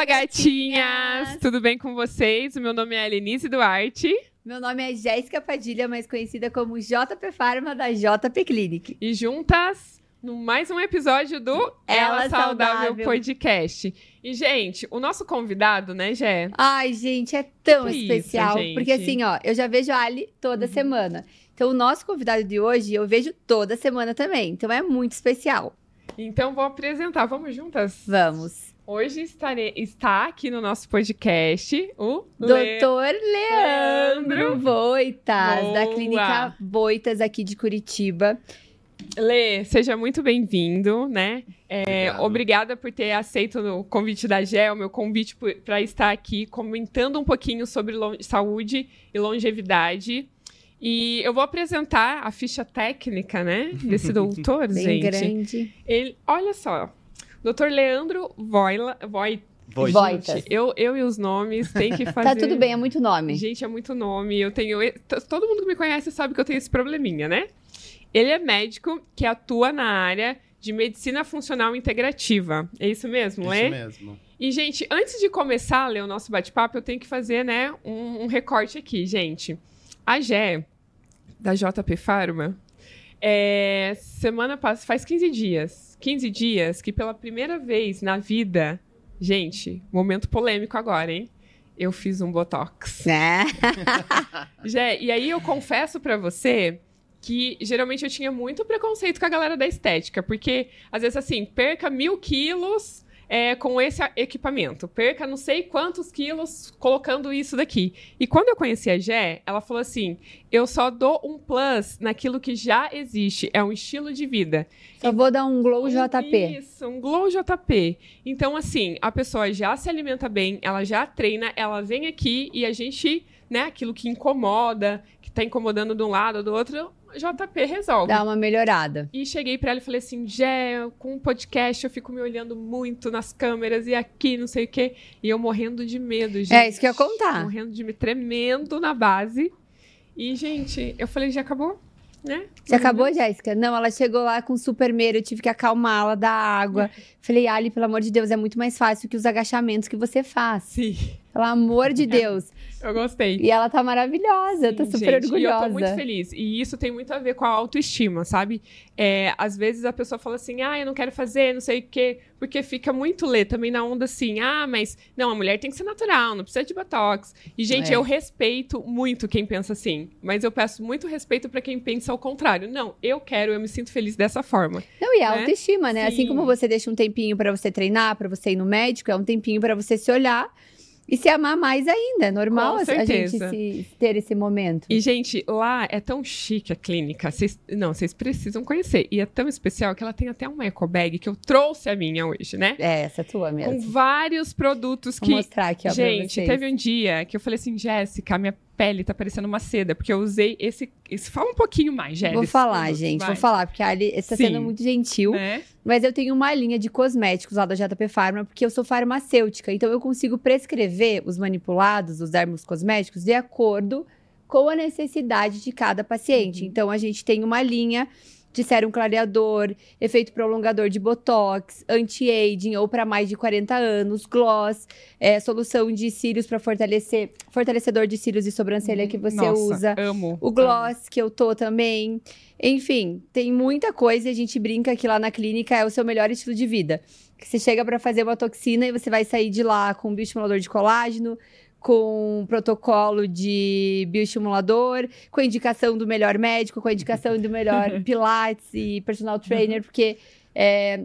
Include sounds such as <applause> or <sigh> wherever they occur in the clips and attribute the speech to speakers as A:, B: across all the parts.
A: Fala, gatinhas! Tudo bem com vocês? O meu nome é Elenise Duarte.
B: Meu nome é Jéssica Padilha, mais conhecida como JP Pharma da JP Clinic.
A: E juntas, no mais um episódio do Ela,
B: Ela
A: Saudável,
B: Saudável.
A: Podcast. E, gente, o nosso convidado, né, Gé?
B: Ai, gente, é tão
A: Que isso,
B: especial.
A: gente?
B: porque assim, ó, eu já vejo a Ali toda semana. Então, o nosso convidado de hoje eu vejo toda semana também. Então, é muito especial.
A: Então, vou apresentar. Vamos juntas?
B: Vamos.
A: Hoje estarei, está aqui no nosso podcast o Le-
B: Doutor Leandro
A: Leandro.
B: Boitas, da
A: Boa.
B: Clínica Boitas aqui de Curitiba.
A: Lê, seja muito bem-vindo, né? É, obrigada por ter aceito o convite da GE, o meu convite para estar aqui comentando um pouquinho sobre saúde e longevidade. E eu vou apresentar a ficha técnica, né, desse <laughs> doutor,
B: Bem
A: gente.
B: grande.
A: Ele, olha só, Dr. Leandro Voila, Voi,
C: Voit.
B: Voit.
A: gente, eu, eu e os nomes tem que <laughs> fazer.
B: Tá tudo bem, é muito nome.
A: Gente, é muito nome. Eu tenho. Todo mundo que me conhece sabe que eu tenho esse probleminha, né? Ele é médico que atua na área de medicina funcional integrativa. É isso mesmo,
C: Isso
A: Lê?
C: mesmo.
A: E, gente, antes de começar a ler o nosso bate-papo, eu tenho que fazer, né, um, um recorte aqui, gente. A Gé, da JP Pharma, é, semana passada, faz 15 dias, 15 dias que pela primeira vez na vida, gente, momento polêmico agora, hein? Eu fiz um Botox.
B: É. <laughs>
A: Jé, e aí eu confesso pra você que geralmente eu tinha muito preconceito com a galera da estética, porque às vezes assim, perca mil quilos é, com esse equipamento, perca não sei quantos quilos colocando isso daqui. E quando eu conheci a Jé, ela falou assim: eu só dou um plus naquilo que já existe, é um estilo de vida.
B: Só vou dar um glow JP.
A: Isso, um Glow JP. Então, assim, a pessoa já se alimenta bem, ela já treina, ela vem aqui e a gente, né, aquilo que incomoda, que tá incomodando de um lado ou do outro, JP resolve.
B: Dá uma melhorada.
A: E cheguei pra ela e falei assim, Jé, com o podcast eu fico me olhando muito nas câmeras e aqui, não sei o quê. E eu morrendo de medo, gente.
B: É isso que eu ia contar.
A: Morrendo de medo, tremendo na base. E, gente, eu falei, já acabou? Né?
B: Já acabou, Jéssica? Não, ela chegou lá com super medo, eu tive que acalmá-la, dar água. Falei, Ali, pelo amor de Deus, é muito mais fácil que os agachamentos que você faz.
A: Sim,
B: Pelo amor de <laughs> Deus.
A: Eu gostei.
B: E ela tá maravilhosa, eu tô
A: Sim,
B: super
A: gente, E eu
B: orgulhosa.
A: tô muito feliz. E isso tem muito a ver com a autoestima, sabe? É, às vezes a pessoa fala assim, ah, eu não quero fazer, não sei o quê, porque fica muito lê também na onda assim, ah, mas não, a mulher tem que ser natural, não precisa de botox. E, gente,
B: É.
A: eu respeito muito quem pensa assim, mas eu peço muito respeito pra quem pensa ao contrário. Não, eu quero, eu me sinto feliz dessa forma.
B: Não, e a
A: né?
B: autoestima, né? Assim
A: Sim.
B: como você deixa um tempinho pra você treinar, pra você ir no médico, é um tempinho pra você se olhar e se amar mais ainda. É normal
A: Com
B: a gente se, ter esse momento.
A: E, gente, lá é tão chique a clínica. Vocês, não, vocês precisam conhecer. E é tão especial que ela tem até uma eco bag que eu trouxe a minha hoje, né?
B: É, essa é tua
A: Com
B: mesmo.
A: vários produtos
B: Vou
A: que
B: mostrar aqui, ó,
A: Gente, teve um dia que eu falei assim, Jéssica, minha pele tá parecendo uma seda, porque eu usei esse. esse fala um pouquinho mais, Jéssica.
B: Vou falar, gente, vou falar, porque a Ali está
A: Sim.
B: sendo muito gentil.
A: Né?
B: Mas eu tenho uma linha de cosméticos lá da JP Pharma, porque eu sou farmacêutica. Então eu consigo prescrever os manipulados, os dermos cosméticos, de acordo com a necessidade de cada paciente.
A: Uhum.
B: Então a gente tem uma linha de sérum clareador, efeito prolongador de botox, anti-aging ou para mais de 40 anos, gloss, é, solução de cílios para fortalecer, fortalecedor de cílios e sobrancelha que você
A: Nossa,
B: usa.
A: Amo.
B: O gloss que eu tô também. Enfim, tem muita coisa e a gente brinca que lá na clínica é o seu melhor estilo de vida. Que você chega pra fazer uma toxina e você vai sair de lá com bioestimulador de colágeno, com um protocolo de bioestimulador, com a indicação do melhor médico, com a indicação do melhor <laughs> pilates e personal trainer, porque é,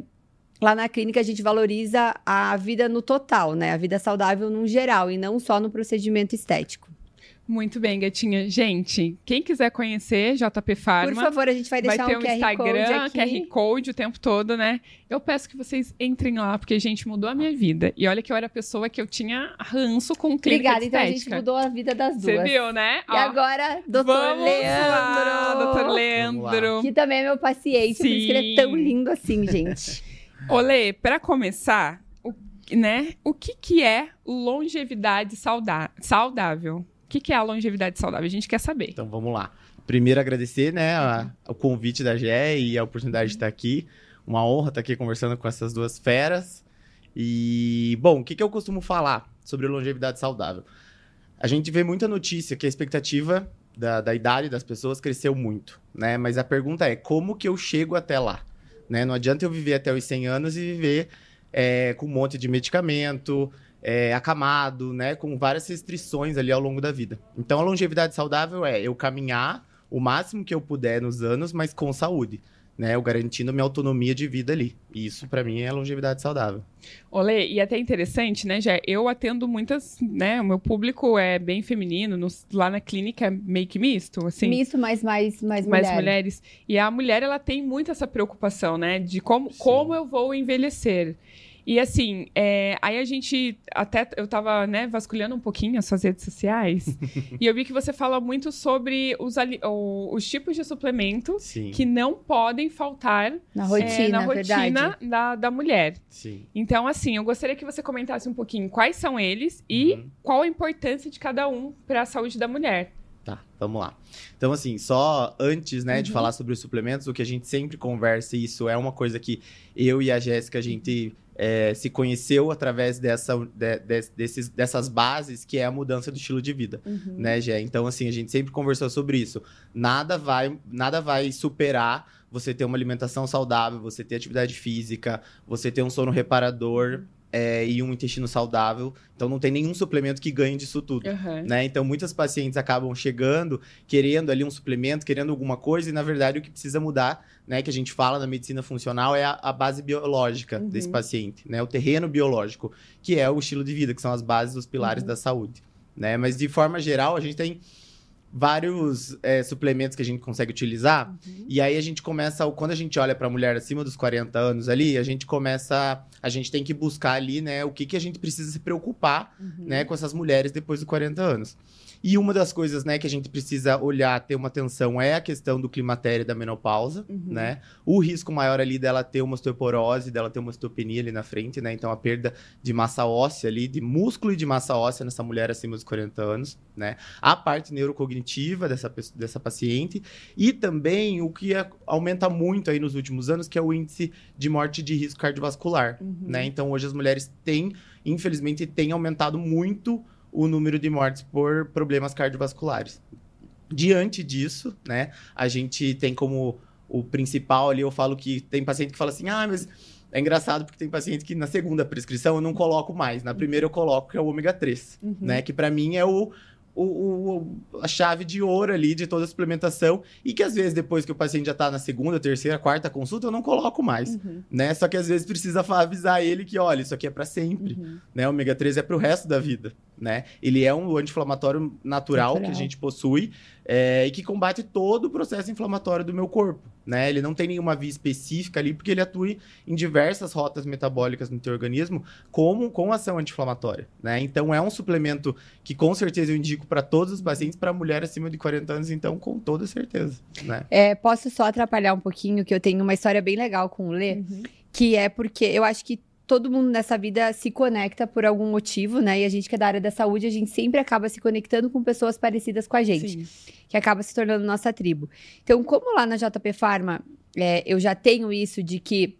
B: lá na clínica a gente valoriza a vida no total, né? A vida saudável num geral e não só no procedimento estético.
A: Muito bem, gatinha. Gente, quem quiser conhecer JP Pharma.
B: Por favor, a gente vai
A: Vai
B: deixar
A: ter
B: um
A: um
B: QR
A: Instagram,
B: Code aqui.
A: QR Code o tempo todo, né? Eu peço que vocês entrem lá, porque, gente, mudou a minha vida. E olha que eu era a pessoa que eu tinha ranço com clínica
B: Obrigada, então a gente mudou a vida das
A: Você
B: duas.
A: viu, né?
B: E agora, doutor
A: Vamos
B: Leandro.
A: lá, doutor Leandro.
B: Que também é meu paciente, por isso que ele é tão
A: Sim.
B: lindo assim, gente. <laughs>
A: Olê, para começar, o, né, o que, que é longevidade saudável? O que, que é a longevidade saudável? A gente quer saber.
C: Então vamos lá. Primeiro agradecer, né, a- o convite da GE e a oportunidade de estar aqui. Uma honra estar aqui conversando com essas duas feras. E, bom, o que, que eu costumo falar sobre longevidade saudável? A gente vê muita notícia que a expectativa da, da idade das pessoas cresceu muito, né? Mas a pergunta é, como que eu chego até lá? Né? Não adianta eu viver até os 100 anos e viver é, com um monte de medicamento, é, acamado, né? Com várias restrições ali ao longo da vida. Então, a longevidade saudável é eu caminhar o máximo que eu puder nos anos, mas com saúde né, eu garantindo minha autonomia de vida ali. E isso, para mim, é longevidade saudável.
A: Olê, e até interessante, né, já eu atendo muitas, né, o meu público é bem feminino, nos, lá na clínica é meio que misto, assim.
B: Misto, mas mais, mais,
A: mais mulher. mulheres. E a mulher, ela tem muito essa preocupação, né, de como, como eu vou envelhecer. E assim, é, aí a gente até eu tava, né, vasculhando um pouquinho as suas redes sociais <laughs> e eu vi que você fala muito sobre os, os tipos de suplemento
C: Sim.
A: que não podem faltar
B: na rotina, é,
A: na rotina da, da mulher.
C: Sim.
A: Então, assim, eu gostaria que você comentasse um pouquinho quais são eles e uhum. qual a importância de cada um para a saúde da mulher.
C: Tá, vamos lá. Então, assim, só antes, né, uhum. de falar sobre os suplementos, o que a gente sempre conversa, e isso é uma coisa que eu e a Jéssica, a gente é, se conheceu através dessa, de, de, desses, dessas bases, que é a mudança do estilo de vida, uhum. né, Gé? Então, assim, a gente sempre conversou sobre isso. Nada vai, nada vai superar você ter uma alimentação saudável, você ter atividade física, você ter um sono reparador, é, e um intestino saudável. Então não tem nenhum suplemento que ganhe disso tudo. Uhum. Né? Então muitas pacientes acabam chegando, querendo ali um suplemento, querendo alguma coisa, e na verdade o que precisa mudar, né, que a gente fala na medicina funcional, é a, a base biológica uhum. desse paciente, né? O terreno biológico, que é o estilo de vida, que são as bases, os pilares uhum. da saúde. Né? Mas de forma geral, a gente tem vários é, suplementos que a gente consegue utilizar. Uhum. E aí a gente começa, quando a gente olha para a mulher acima dos 40 anos ali, a gente começa, a gente tem que buscar ali, né, o que, que a gente precisa se preocupar, uhum. né, com essas mulheres depois dos 40 anos. E uma das coisas, né, que a gente precisa olhar, ter uma atenção é a questão do climatério e da menopausa, uhum. né? O risco maior ali dela ter uma osteoporose, dela ter uma osteopenia ali na frente, né? Então a perda de massa óssea ali, de músculo e de massa óssea nessa mulher acima dos 40 anos, né? A parte neurocognitiva dessa, dessa paciente e também o que é, aumenta muito aí nos últimos anos, que é o índice de morte de risco cardiovascular, uhum. né? Então hoje as mulheres têm, infelizmente, têm aumentado muito o número de mortes por problemas cardiovasculares. Diante disso, né, a gente tem como o principal ali, eu falo que tem paciente que fala assim, ah, mas é engraçado porque tem paciente que na segunda prescrição eu não coloco mais, na primeira eu coloco que é o ômega 3, uhum. né, que para mim é o o, o, a chave de ouro ali de toda a suplementação e que às vezes depois que o paciente já está na segunda, terceira, quarta consulta, eu não coloco mais, uhum. né? Só que às vezes precisa avisar ele que, olha, isso aqui é para sempre, uhum. né? O ômega 3 é para o resto da vida, né? Ele é um anti-inflamatório natural, natural, que a gente possui é, e que combate todo o processo inflamatório do meu corpo, né? Ele não tem nenhuma via específica ali, porque ele atua em diversas rotas metabólicas no teu organismo, como com ação anti-inflamatória, né? Então é um suplemento que com certeza eu indico para todos os pacientes, para mulher acima de 40 anos, então com toda certeza, né?
B: É, posso só atrapalhar um pouquinho, que eu tenho uma história bem legal com o Lê, uhum. que é porque eu acho que todo mundo nessa vida se conecta por algum motivo, né? E a gente que é da área da saúde, a gente sempre acaba se conectando com pessoas parecidas com a gente, Sim. que acaba se tornando nossa tribo. Então, como lá na JP Pharma é, eu já tenho isso de que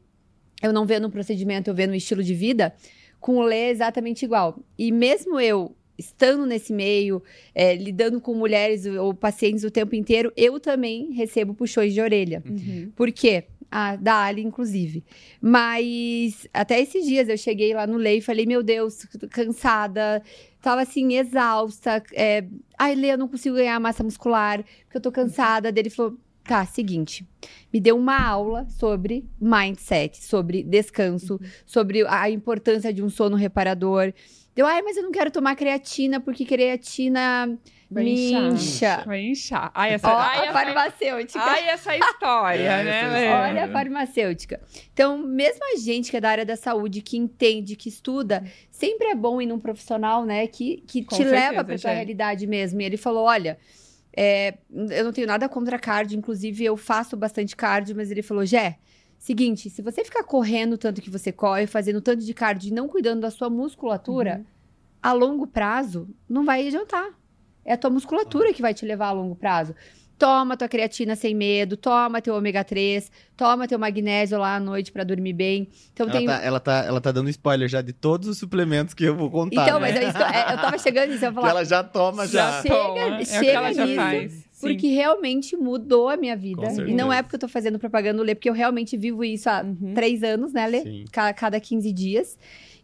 B: eu não vendo um procedimento, eu vendo um estilo de vida, com o Lê é exatamente igual. E mesmo eu estando nesse meio, é, lidando com mulheres ou pacientes o tempo inteiro, eu também recebo puxões de orelha. Uhum. Por quê? Ah, da Ali, inclusive. Mas até esses dias eu cheguei lá no Lei e falei, meu Deus, cansada, tava assim, exausta. É, Ai, Lê, eu não consigo ganhar massa muscular, porque eu tô cansada. Dele falou. Tá, seguinte. Me deu uma aula sobre mindset, sobre descanso, uhum. sobre a importância de um sono reparador. Deu, ai, mas eu não quero tomar creatina, porque creatina Vai inchar. incha.
A: Vai inchar. Ai, essa,
B: Ó,
A: ai,
B: a farmacêutica.
A: Ai, essa história, é, né?
B: Olha a farmacêutica. Então, mesmo a gente que é da área da saúde, que entende, que estuda, sempre é bom ir num profissional, né, que, que te certeza, leva pra tua realidade mesmo. E ele falou: olha. É, eu não tenho nada contra cardio, inclusive eu faço bastante cardio, mas ele falou: Jé, seguinte, se você ficar correndo tanto que você corre, fazendo tanto de cardio e não cuidando da sua musculatura, uhum. a longo prazo, não vai adiantar. É a tua musculatura que vai te levar a longo prazo. Toma tua creatina sem medo, toma teu ômega 3, toma teu magnésio lá à noite pra dormir bem. Então
C: Ela,
B: tem.
C: tá, ela, tá, ela tá dando spoiler já de todos os suplementos que eu vou contar.
B: Então,
C: né?
B: mas é eu, é, eu tava chegando nisso, eu ia
C: Que
B: falar.
C: ela já toma já.
B: Chega-
A: toma. É o que
B: chega
A: ela já
B: nisso,
A: faz. Sim.
B: Porque realmente mudou a minha vida. E não é porque eu tô fazendo propaganda do Lê, porque eu realmente vivo isso há
A: Uhum.
B: três anos, né, Lê?
C: Sim.
B: Ca- Cada 15 dias.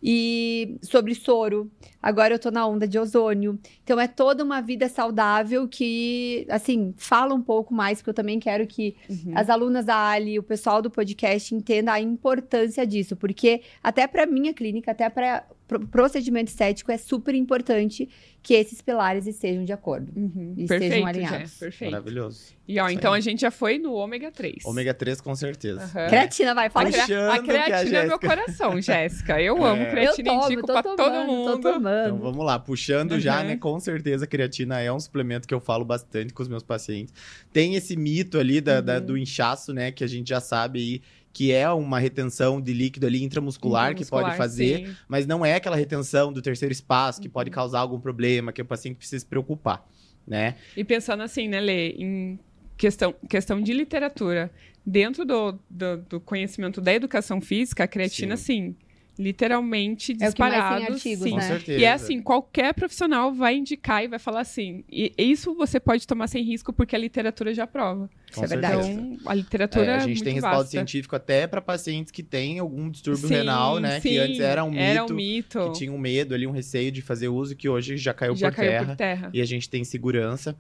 B: E sobre soro. Agora eu tô na onda de ozônio. Então é toda uma vida saudável que, assim, fala um pouco mais, porque eu também quero que
A: Uhum.
B: as alunas da Ali, o pessoal do podcast entenda a importância disso, porque até para minha clínica, até para procedimento estético é super importante que esses pilares estejam de acordo.
A: Uhum.
B: E
A: Perfeito,
B: estejam alinhados.
A: Jé, perfeito.
C: Maravilhoso.
A: E ó,
C: Isso
A: então
C: aí.
A: a gente já foi no ômega 3.
C: Ômega 3 com certeza.
A: Aham.
B: Creatina, vai, fala
A: a,
C: Achando
A: a
C: que a
A: creatina é meu coração, Jéssica. Eu
C: É.
A: amo
B: Eu
A: creatina,
B: tomo,
A: indico
B: tô
A: pra
B: tomando,
A: todo mundo.
B: tô tomando.
C: Então vamos lá, puxando já,
A: Uhum.
C: né? Com certeza a creatina é um suplemento que eu falo bastante com os meus pacientes. Tem esse mito ali da, da-
A: Uhum.
C: do inchaço, né? Que a gente já sabe aí que é uma retenção de líquido ali intramuscular, que pode fazer,
A: sim.
C: mas não é aquela retenção do terceiro espaço que
A: Uhum.
C: pode causar algum problema, que o paciente precisa se preocupar, né?
A: E pensando assim, né, Lê, em questão, questão de literatura, dentro do, do, do conhecimento da educação física, a creatina, sim, literalmente
B: É o que mais tem
A: disparado.
B: artigos,
A: sim.
C: Com
B: né?
C: certeza.
A: E é assim, qualquer profissional vai indicar e vai falar assim, e isso você pode tomar sem risco porque a literatura já prova.
C: Com
B: Isso é verdade.
A: Então, a literatura
C: É, a
A: é
C: gente
A: muito
C: tem respaldo
A: vasta.
C: científico até para pacientes que têm algum distúrbio
A: Sim,
C: renal, né? que
A: sim,
C: antes era um mito,
A: Era um mito.
C: que tinha um medo ali, um receio de fazer uso, que hoje já caiu
A: já
C: por
A: caiu
C: terra.
A: por terra.
C: e a gente tem segurança.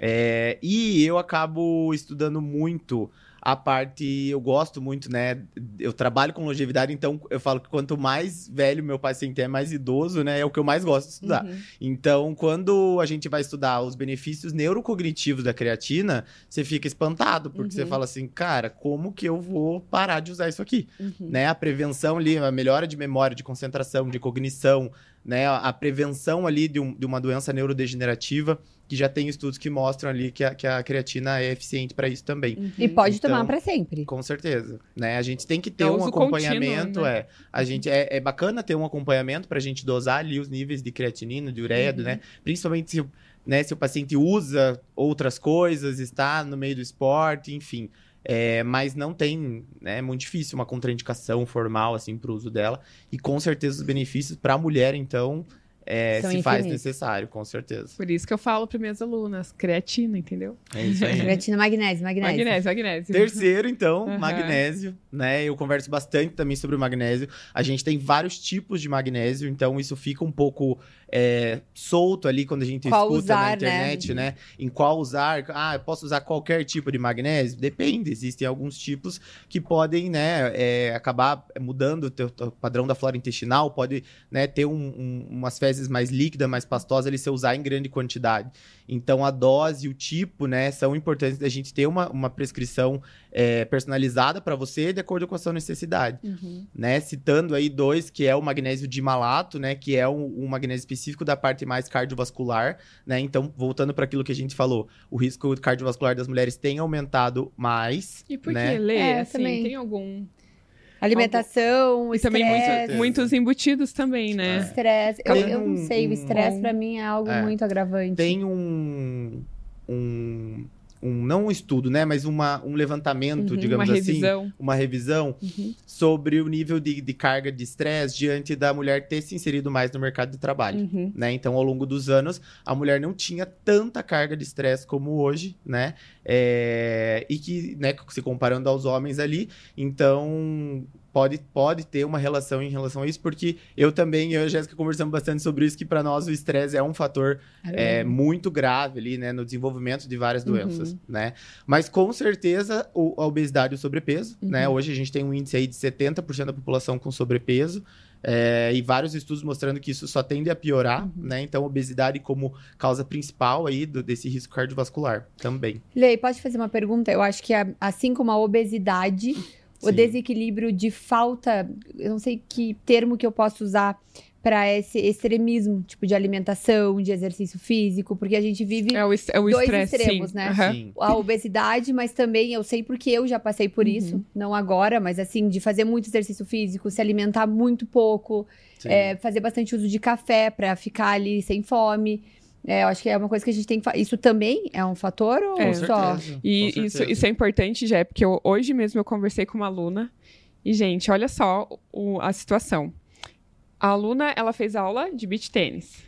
C: É, e eu acabo estudando muito a parte, eu gosto muito, né? Eu trabalho com longevidade, então eu falo que quanto mais velho meu paciente é, mais idoso, né? É o que eu mais gosto de estudar.
A: Uhum.
C: Então, quando a gente vai estudar os benefícios neurocognitivos da creatina, você fica espantado, porque você
A: Uhum.
C: fala assim, cara, como que eu vou parar de usar isso aqui?
A: Uhum.
C: né? A prevenção ali, a melhora de memória, de concentração, de cognição, né? A prevenção ali de, um- de uma doença neurodegenerativa, que já tem estudos que mostram ali que a, que a creatina é eficiente para isso também.
A: Uhum.
B: E pode
C: Então,
B: tomar pra sempre.
C: Com certeza, né? A gente tem que ter
A: É
C: um
A: uso contínuo,
C: acompanhamento,
A: né?
C: é. A gente é, é bacana ter um acompanhamento para a gente dosar ali os níveis de creatinina, de ureia,
A: Uhum.
C: né? Principalmente se, né, se o paciente usa outras coisas, está no meio do esporte, enfim. É, mas não tem, né, é muito difícil uma contraindicação formal assim para o uso dela. E com certeza os benefícios para a mulher, então, é, se faz
B: infinitos.
C: necessário, com certeza.
A: Por isso que eu falo para minhas alunas, creatina, entendeu?
C: É isso aí. <laughs>
B: Creatina, magnésio, magnésio.
A: Magnésio, magnésio.
C: Terceiro, então,
A: Aham.
C: magnésio, né? Eu converso bastante também sobre o magnésio. A gente tem vários tipos de magnésio, então isso fica um pouco é, solto ali quando a gente
B: Qual
C: escuta na
B: usar, né?
C: internet, né? Em qual usar. Ah, eu posso usar qualquer tipo de magnésio? Depende, existem alguns tipos que podem, né, é, acabar mudando o teu, teu padrão da flora intestinal, pode né, ter um- um- umas fezes mais líquidas, mais pastosas, ali se usar em grande quantidade. Então, a dose e o tipo, né, são importantes da gente ter uma, uma prescrição é, personalizada para você de acordo com a sua necessidade,
A: Uhum.
C: né? Citando aí dois, que é o magnésio dimalato, né, que é um, um magnésio específico da parte mais cardiovascular, né? Então, voltando para aquilo que a gente falou, o risco cardiovascular das mulheres tem aumentado mais,
A: E por
C: né?
A: que, Lê,
B: É,
A: assim,
B: também.
A: tem algum...
B: Alimentação,
A: E também
B: estresse.
A: muitos, embutidos também, né?
B: Estresse. Eu, eu não
C: um-
B: sei, o estresse
A: um-
B: pra mim é algo
C: É.
B: muito agravante.
C: tem um, um, um- não um estudo, né, mas uma, um levantamento,
A: Uhum,
C: digamos
A: uma
C: assim,
A: revisão.
C: uma revisão
A: Uhum.
C: sobre o nível de, de carga de estresse diante da mulher ter se inserido mais no mercado de trabalho.
A: Uhum.
C: Né? Então, ao longo dos anos, a mulher não tinha tanta carga de estresse como hoje, né? É, E que, né, se comparando aos homens ali, então pode, pode ter uma relação em relação a isso, porque eu também, eu e a Jéssica conversamos bastante sobre isso, que para nós o estresse é um fator é, muito grave ali, né, no desenvolvimento de várias
A: Uhum.
C: doenças, né? Mas com certeza o- a obesidade e o sobrepeso, né?
A: Uhum.
C: Hoje a gente tem um índice aí de 70% da população com sobrepeso, é, e vários estudos mostrando que isso só tende a piorar,
A: Uhum.
C: né? Então, obesidade como causa principal aí do- desse risco cardiovascular também.
B: Lei, pode fazer uma pergunta? Eu acho que assim como a obesidade, o desequilíbrio de falta, eu não sei que termo que eu posso usar para esse extremismo, tipo de alimentação, de exercício físico, porque a gente vive
A: É o, é o
B: Dois
A: estresse,
B: extremos,
A: sim.
B: né?
C: Sim.
B: a obesidade, mas também eu sei porque eu já passei por
A: Uhum.
B: isso, não agora, mas assim, de fazer muito exercício físico, se alimentar muito pouco, é, fazer bastante uso de café para ficar ali sem fome. É, eu acho que é uma coisa que a gente tem que Isso também é um fator ou
A: É.
B: Só?
C: certeza.
A: E isso, isso é importante, Jé, porque eu- hoje mesmo eu conversei com uma aluna e, gente, olha só o- a situação. A aluna, ela fez aula de beach tênis.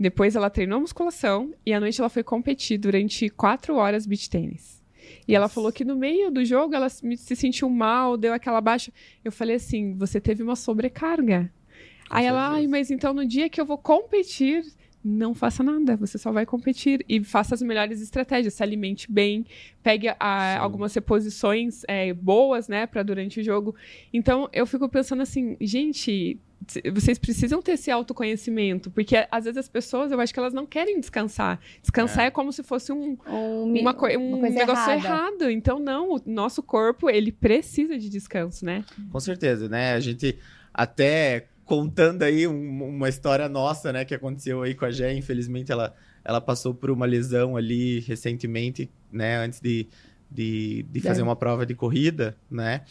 A: Depois ela treinou musculação e à noite ela foi competir durante quatro horas beach tênis. E ela falou que no meio do jogo ela se se sentiu mal, deu aquela baixa. Eu falei assim: você teve uma sobrecarga.
C: Com
A: Aí ela,
C: certeza.
A: ai, mas então no dia que eu vou competir, não faça nada, você só vai competir e faça as melhores estratégias, se alimente bem, pegue a- algumas reposições é, boas, né, para durante o jogo. Então eu fico pensando assim, gente, vocês precisam ter esse autoconhecimento, porque às vezes as pessoas, eu acho que elas não querem descansar. Descansar é, como se fosse um,
B: Um
A: uma coi- um
B: uma coisa
A: negócio
B: errada.
A: errado. Então não, o nosso corpo ele precisa de descanso, né?
C: Com certeza, né? A gente até contando aí um- uma história nossa, né, que aconteceu aí com a Gé, infelizmente ela, ela passou por uma lesão ali recentemente, né, antes de, de, de fazer
B: É.
C: uma prova de corrida, né?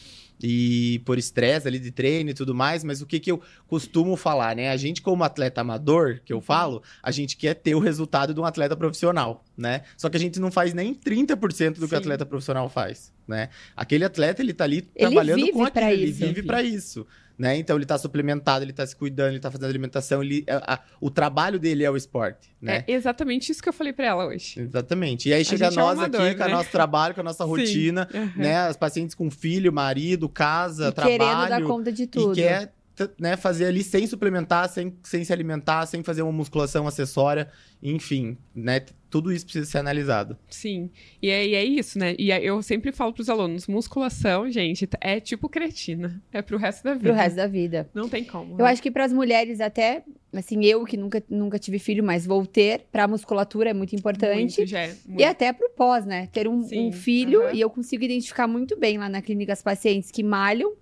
C: E por estresse ali de treino e tudo mais, mas o que que eu costumo falar, né? A gente como atleta amador, que eu falo, a gente quer ter o resultado de um atleta profissional, né? Só que a gente não faz nem 30% do que o
A: Sim.
C: atleta profissional faz, né? Aquele atleta, ele tá ali
B: Ele
C: trabalhando com aquilo, ele vive para isso. Né? Então ele tá suplementado, ele tá se cuidando, ele tá fazendo alimentação, ele, a- a- o trabalho dele é o esporte, né?
A: É exatamente isso que eu falei para ela hoje.
C: Exatamente. E aí chega
A: é
C: nós
A: amador,
C: aqui com o
A: né?
C: nosso trabalho, com a nossa rotina,
A: Aham.
C: né? As pacientes com filho, marido, casa,
B: E querendo dar
C: trabalho.
B: conta de tudo.
C: E quer né, fazer ali sem suplementar, sem, sem se alimentar, sem fazer uma musculação acessória, enfim, né? Tudo isso precisa ser analisado.
A: Sim. E é, e é isso, né? E é- eu sempre falo pros alunos, musculação, gente, é tipo cretina. É pro resto da vida.
B: Pro resto da vida.
A: Não tem como.
B: Eu
A: né?
B: acho que para as mulheres até, assim, eu que nunca, nunca tive filho, mas vou ter, pra musculatura é muito importante.
A: Muito, já é, muito.
B: E até pro pós, né? Ter um, um filho,
A: aham.
B: e eu consigo identificar muito bem lá na clínica as pacientes que malham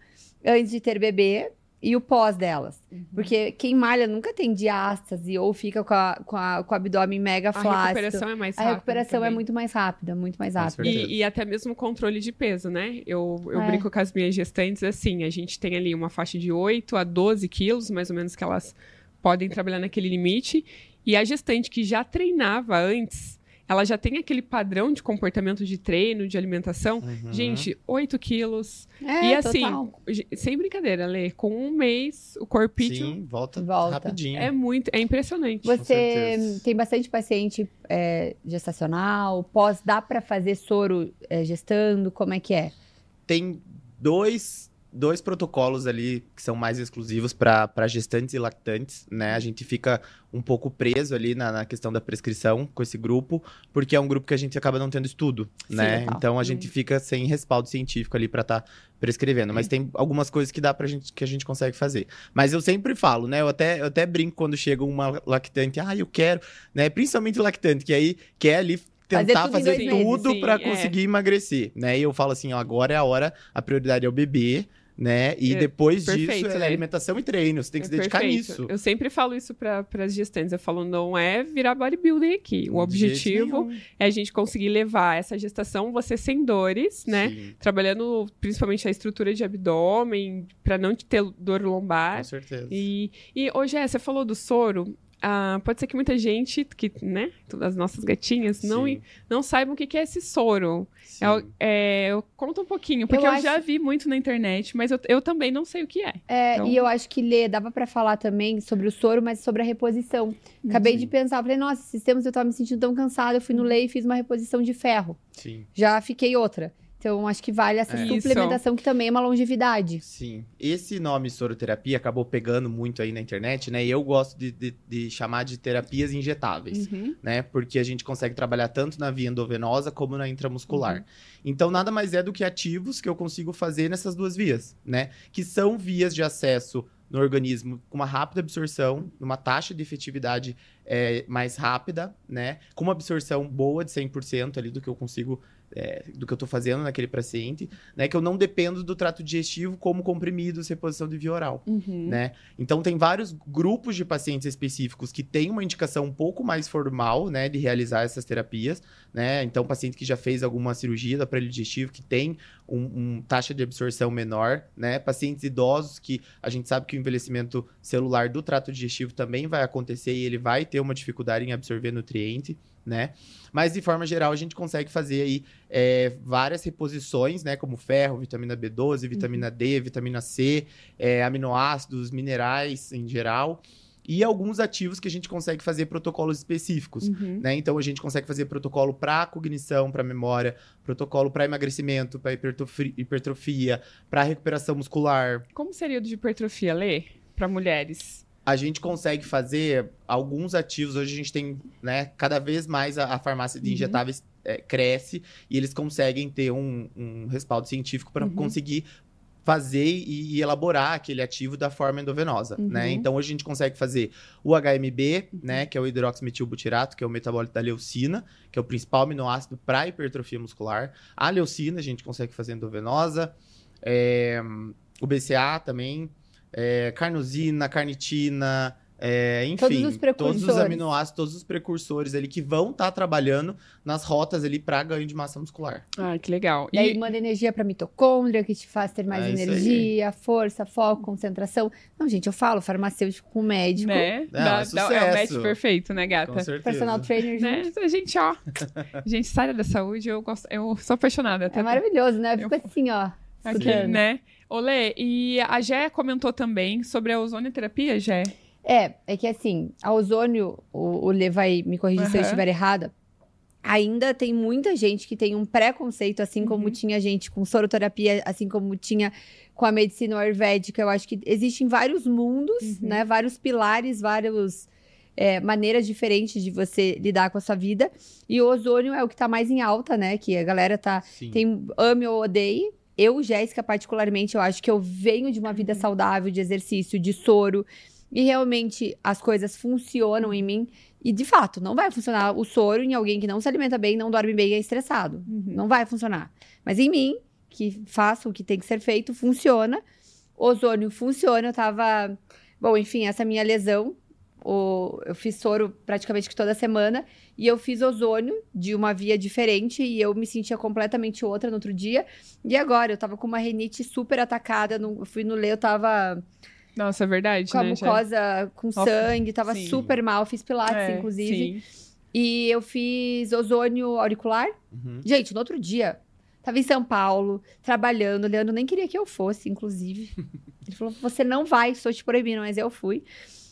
B: antes de ter bebê e o pós delas.
A: Uhum.
B: Porque quem malha nunca tem diástase ou fica com, a- com, a- com o abdômen mega
A: a
B: flácido.
A: recuperação é mais
B: A
A: rápida.
B: recuperação é
A: também.
B: muito mais rápida, muito mais rápida.
A: E, e até mesmo o controle de peso, né? Eu, eu
B: É.
A: brinco com as minhas gestantes assim: a gente tem ali uma faixa de 8 a 12 quilos, mais ou menos, que elas podem trabalhar naquele limite. E a gestante que já treinava antes, ela já tem aquele padrão de comportamento de treino, de alimentação.
C: Uhum.
A: Gente, 8 quilos.
B: É,
A: e assim,
B: total.
A: sem brincadeira, Lê, com um mês, o corpinho
C: Sim, volta,
B: Volta.
C: rapidinho.
A: é muito, é impressionante.
B: Você tem bastante paciente é, gestacional, pós, dá pra fazer soro é, gestando? Como é que é?
C: tem dois, dois protocolos ali que são mais exclusivos para gestantes e lactantes, né? A gente fica um pouco preso ali na, na questão da prescrição com esse grupo, porque é um grupo que a gente acaba não tendo estudo,
B: Sim,
C: né? Então a
A: Hum.
C: gente fica sem respaldo científico ali para estar prescrevendo, mas tem algumas coisas que dá pra gente que a gente consegue fazer. Mas eu sempre falo, né? Eu até, eu até brinco quando chega uma lactante, ah, eu quero, né? Principalmente lactante, que aí quer ali
B: Fazer
C: tentar
B: tudo
C: fazer tudo
A: sim,
C: para
A: é.
C: conseguir emagrecer, né? E eu falo assim, ó, agora é a hora, a prioridade é o bebê, né? E
A: É,
C: depois
A: perfeito,
C: disso é
A: né?
C: alimentação e treino, você tem que
A: É
C: se dedicar
A: perfeito.
C: nisso.
A: Eu sempre falo isso para as gestantes. Eu falo, não é virar bodybuilding aqui. O objetivo é a gente conseguir levar essa gestação, você sem dores, né?
C: Sim,
A: Trabalhando principalmente a estrutura de abdômen, para não ter dor lombar.
C: com certeza.
A: E, e hoje, é, você falou do soro. Ah, pode ser que muita gente, que, né, as nossas gatinhas, não,
C: Sim,
A: não saibam o que é esse soro. É é, eu conta um pouquinho, porque
B: Eu
A: eu, já
B: acho-
A: vi muito na internet, mas eu, eu também não sei o que é.
B: É,
A: Então-
B: E eu acho que Lê, dava pra falar também sobre o soro, mas sobre a reposição. Acabei
C: Sim.
B: de pensar, falei, nossa, esses tempos eu tava me sentindo tão cansada, eu fui no
A: Uhum.
B: Lê e fiz uma reposição de ferro.
C: Sim.
B: Já fiquei outra. Então, acho que vale essa
C: É.
B: suplementação, que também é uma longevidade.
C: Sim. Esse nome soroterapia acabou pegando muito aí na internet, né? E eu gosto de, de, de chamar de terapias injetáveis.
A: Uhum.
C: né? Porque a gente consegue trabalhar tanto na via endovenosa como na intramuscular.
A: Uhum.
C: Então, nada mais é do que ativos que eu consigo fazer nessas duas vias, né? Que são vias de acesso no organismo com uma rápida absorção, numa taxa de efetividade é, mais rápida, né? Com uma absorção boa de 100% ali do que eu consigo, é, do que eu tô fazendo naquele paciente, né? Que eu não dependo do trato digestivo como comprimidos, reposição de via oral
A: Uhum.
C: né? Então tem vários grupos de pacientes específicos que têm uma indicação um pouco mais formal, né, de realizar essas terapias, né? Então paciente que já fez alguma cirurgia do aparelho digestivo, que tem um, um taxa de absorção menor, né? Pacientes idosos que a gente sabe que o envelhecimento celular do trato digestivo também vai acontecer e ele vai ter uma dificuldade em absorver nutriente, né? Mas de forma geral a gente consegue fazer aí é, várias reposições, né? Como ferro, vitamina B12, vitamina D, vitamina C, é, aminoácidos, minerais em geral e alguns ativos que a gente consegue fazer protocolos específicos,
B: Uhum.
C: né? Então a gente consegue fazer protocolo para cognição, para memória, protocolo para emagrecimento, para hipertrofia, para recuperação muscular.
A: Como seria o de hipertrofia, Lê? Para mulheres?
C: A gente consegue fazer alguns ativos. Hoje a gente tem, né? Cada vez mais a, a farmácia de
B: Uhum.
C: injetáveis é, cresce e eles conseguem ter um, um respaldo científico para
B: Uhum.
C: conseguir fazer e, e elaborar aquele ativo da forma endovenosa,
B: Uhum.
C: né? Então hoje a gente consegue fazer o HMB, né, que é o hidroximetilbutirato, que é o metabólito da leucina, que é o principal aminoácido para hipertrofia muscular. A leucina a gente consegue fazer endovenosa, é, o BCA também, é, carnosina, carnitina, é, enfim,
B: Todos os precursores.
C: todos os aminoácidos, todos os precursores ali que vão estar trabalhando nas rotas ali para ganho de massa muscular.
A: Ah, que legal.
B: E aí manda energia pra mitocôndria, que te faz ter mais
C: É
B: energia, força, foco, concentração. Não, gente, eu falo farmacêutico com médico,
A: né?
C: Não,
A: Dá-
C: é
A: dá- é o match perfeito, né, gata?
C: Com certeza.
B: personal trainer junto.
A: Né? A gente, ó. A gente sai da saúde, eu, gosto, eu sou apaixonada. Até
B: É maravilhoso, né? Eu
A: Eu-
B: fico assim, ó.
A: aqui, né? Olê, e a Gé comentou também sobre a ozonioterapia, Gé.
B: É, é que assim, a ozônio, o, o Lê vai me corrigir se eu estiver errada. Ainda tem muita gente que tem um preconceito, assim como
A: Uhum.
B: tinha gente com soroterapia, assim como tinha com a medicina ayurvédica. Eu acho que existem vários mundos,
A: Uhum.
B: né? Vários pilares, várias maneiras diferentes de você lidar com a sua vida. E o ozônio é o que tá mais em alta, né? Que a galera tá
C: Sim.
B: tem ame ou odeie. Eu, Jéssica, particularmente, eu acho que eu venho de uma vida
A: Uhum.
B: saudável, de exercício, de soro. E realmente as coisas funcionam em mim. E de fato, não vai funcionar o soro em alguém que não se alimenta bem, não dorme bem e é estressado. Não vai funcionar. Mas em mim, que faço o que tem que ser feito, funciona. Ozônio funciona. Eu tava. Bom, enfim, essa minha lesão. O- Eu fiz soro praticamente toda semana. E eu fiz ozônio de uma via diferente. E eu me sentia completamente outra no outro dia. E agora, eu tava com uma renite super atacada. no- Eu fui no ler, eu tava
A: Nossa, é verdade,
B: com a
A: né?
B: Mucosa com
A: Nossa,
B: sangue, tava
A: sim.
B: super mal. Fiz pilates,
A: É,
B: inclusive.
A: sim.
B: E eu fiz ozônio auricular.
C: Uhum.
B: Gente, no outro dia, tava em São Paulo, trabalhando. O Leandro nem queria que eu fosse, inclusive. <laughs> Ele falou: você não vai, estou te proibindo, mas eu fui.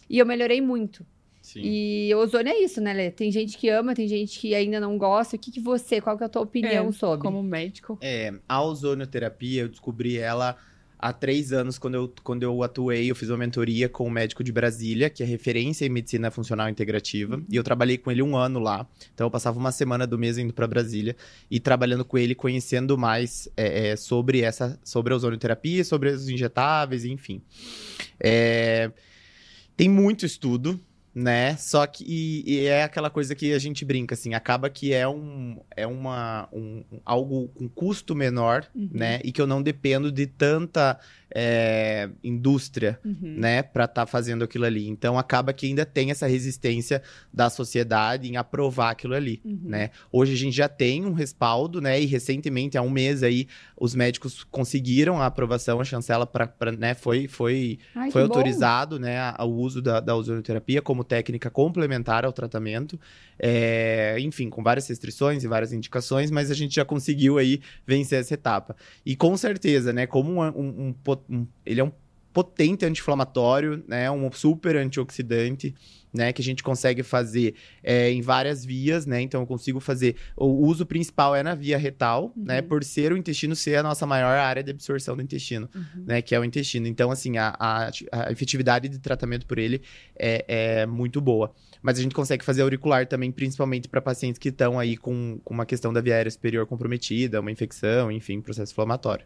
B: E eu melhorei muito.
C: Sim.
B: E o ozônio é isso, né, Lê? Tem gente que ama, tem gente que ainda não gosta. O que, que você, qual que é a tua opinião
A: É,
B: sobre?
A: Como médico.
C: É, a ozonioterapia, eu descobri ela há três anos, quando eu, quando eu atuei, eu fiz uma mentoria com um médico de Brasília, que é referência em medicina funcional integrativa, e eu trabalhei com ele um ano lá. Então, eu passava uma semana do mês indo para Brasília e trabalhando com ele, conhecendo mais é, é, sobre essa, sobre a ozonioterapia, sobre os injetáveis, enfim. É, tem muito estudo, né? Só que e, e é aquela coisa que a gente brinca, assim, acaba que é um é uma um, um- algo com custo menor,
A: Uhum.
C: né? E que eu não dependo de tanta é, indústria,
A: Uhum.
C: né, para estar fazendo aquilo ali. Então acaba que ainda tem essa resistência da sociedade em aprovar aquilo ali,
A: Uhum.
C: né? Hoje a gente já tem um respaldo, né? E recentemente, há um mês aí, os médicos conseguiram a aprovação, a chancela para, né? Foi foi
B: Ai,
C: foi
B: que bom.
C: autorizado né, o uso da, da ozonioterapia como técnica complementar ao tratamento. É, enfim, com várias restrições e várias indicações, mas a gente já conseguiu aí vencer essa etapa. E com certeza, né, como um, um- um- ele é um potente anti-inflamatório, né, um super antioxidante, né, que a gente consegue fazer é, em várias vias, né, então eu consigo fazer, o uso principal é na via retal, né,
A: Uhum.
C: por ser o intestino ser a nossa maior área de absorção do intestino
A: Uhum.
C: né, que é o intestino. Então, assim, a, a, a efetividade de tratamento por ele é, é muito boa. Mas a gente consegue fazer auricular também, principalmente para pacientes que estão aí com, com uma questão da via aérea superior comprometida, uma infecção, enfim, processo inflamatório.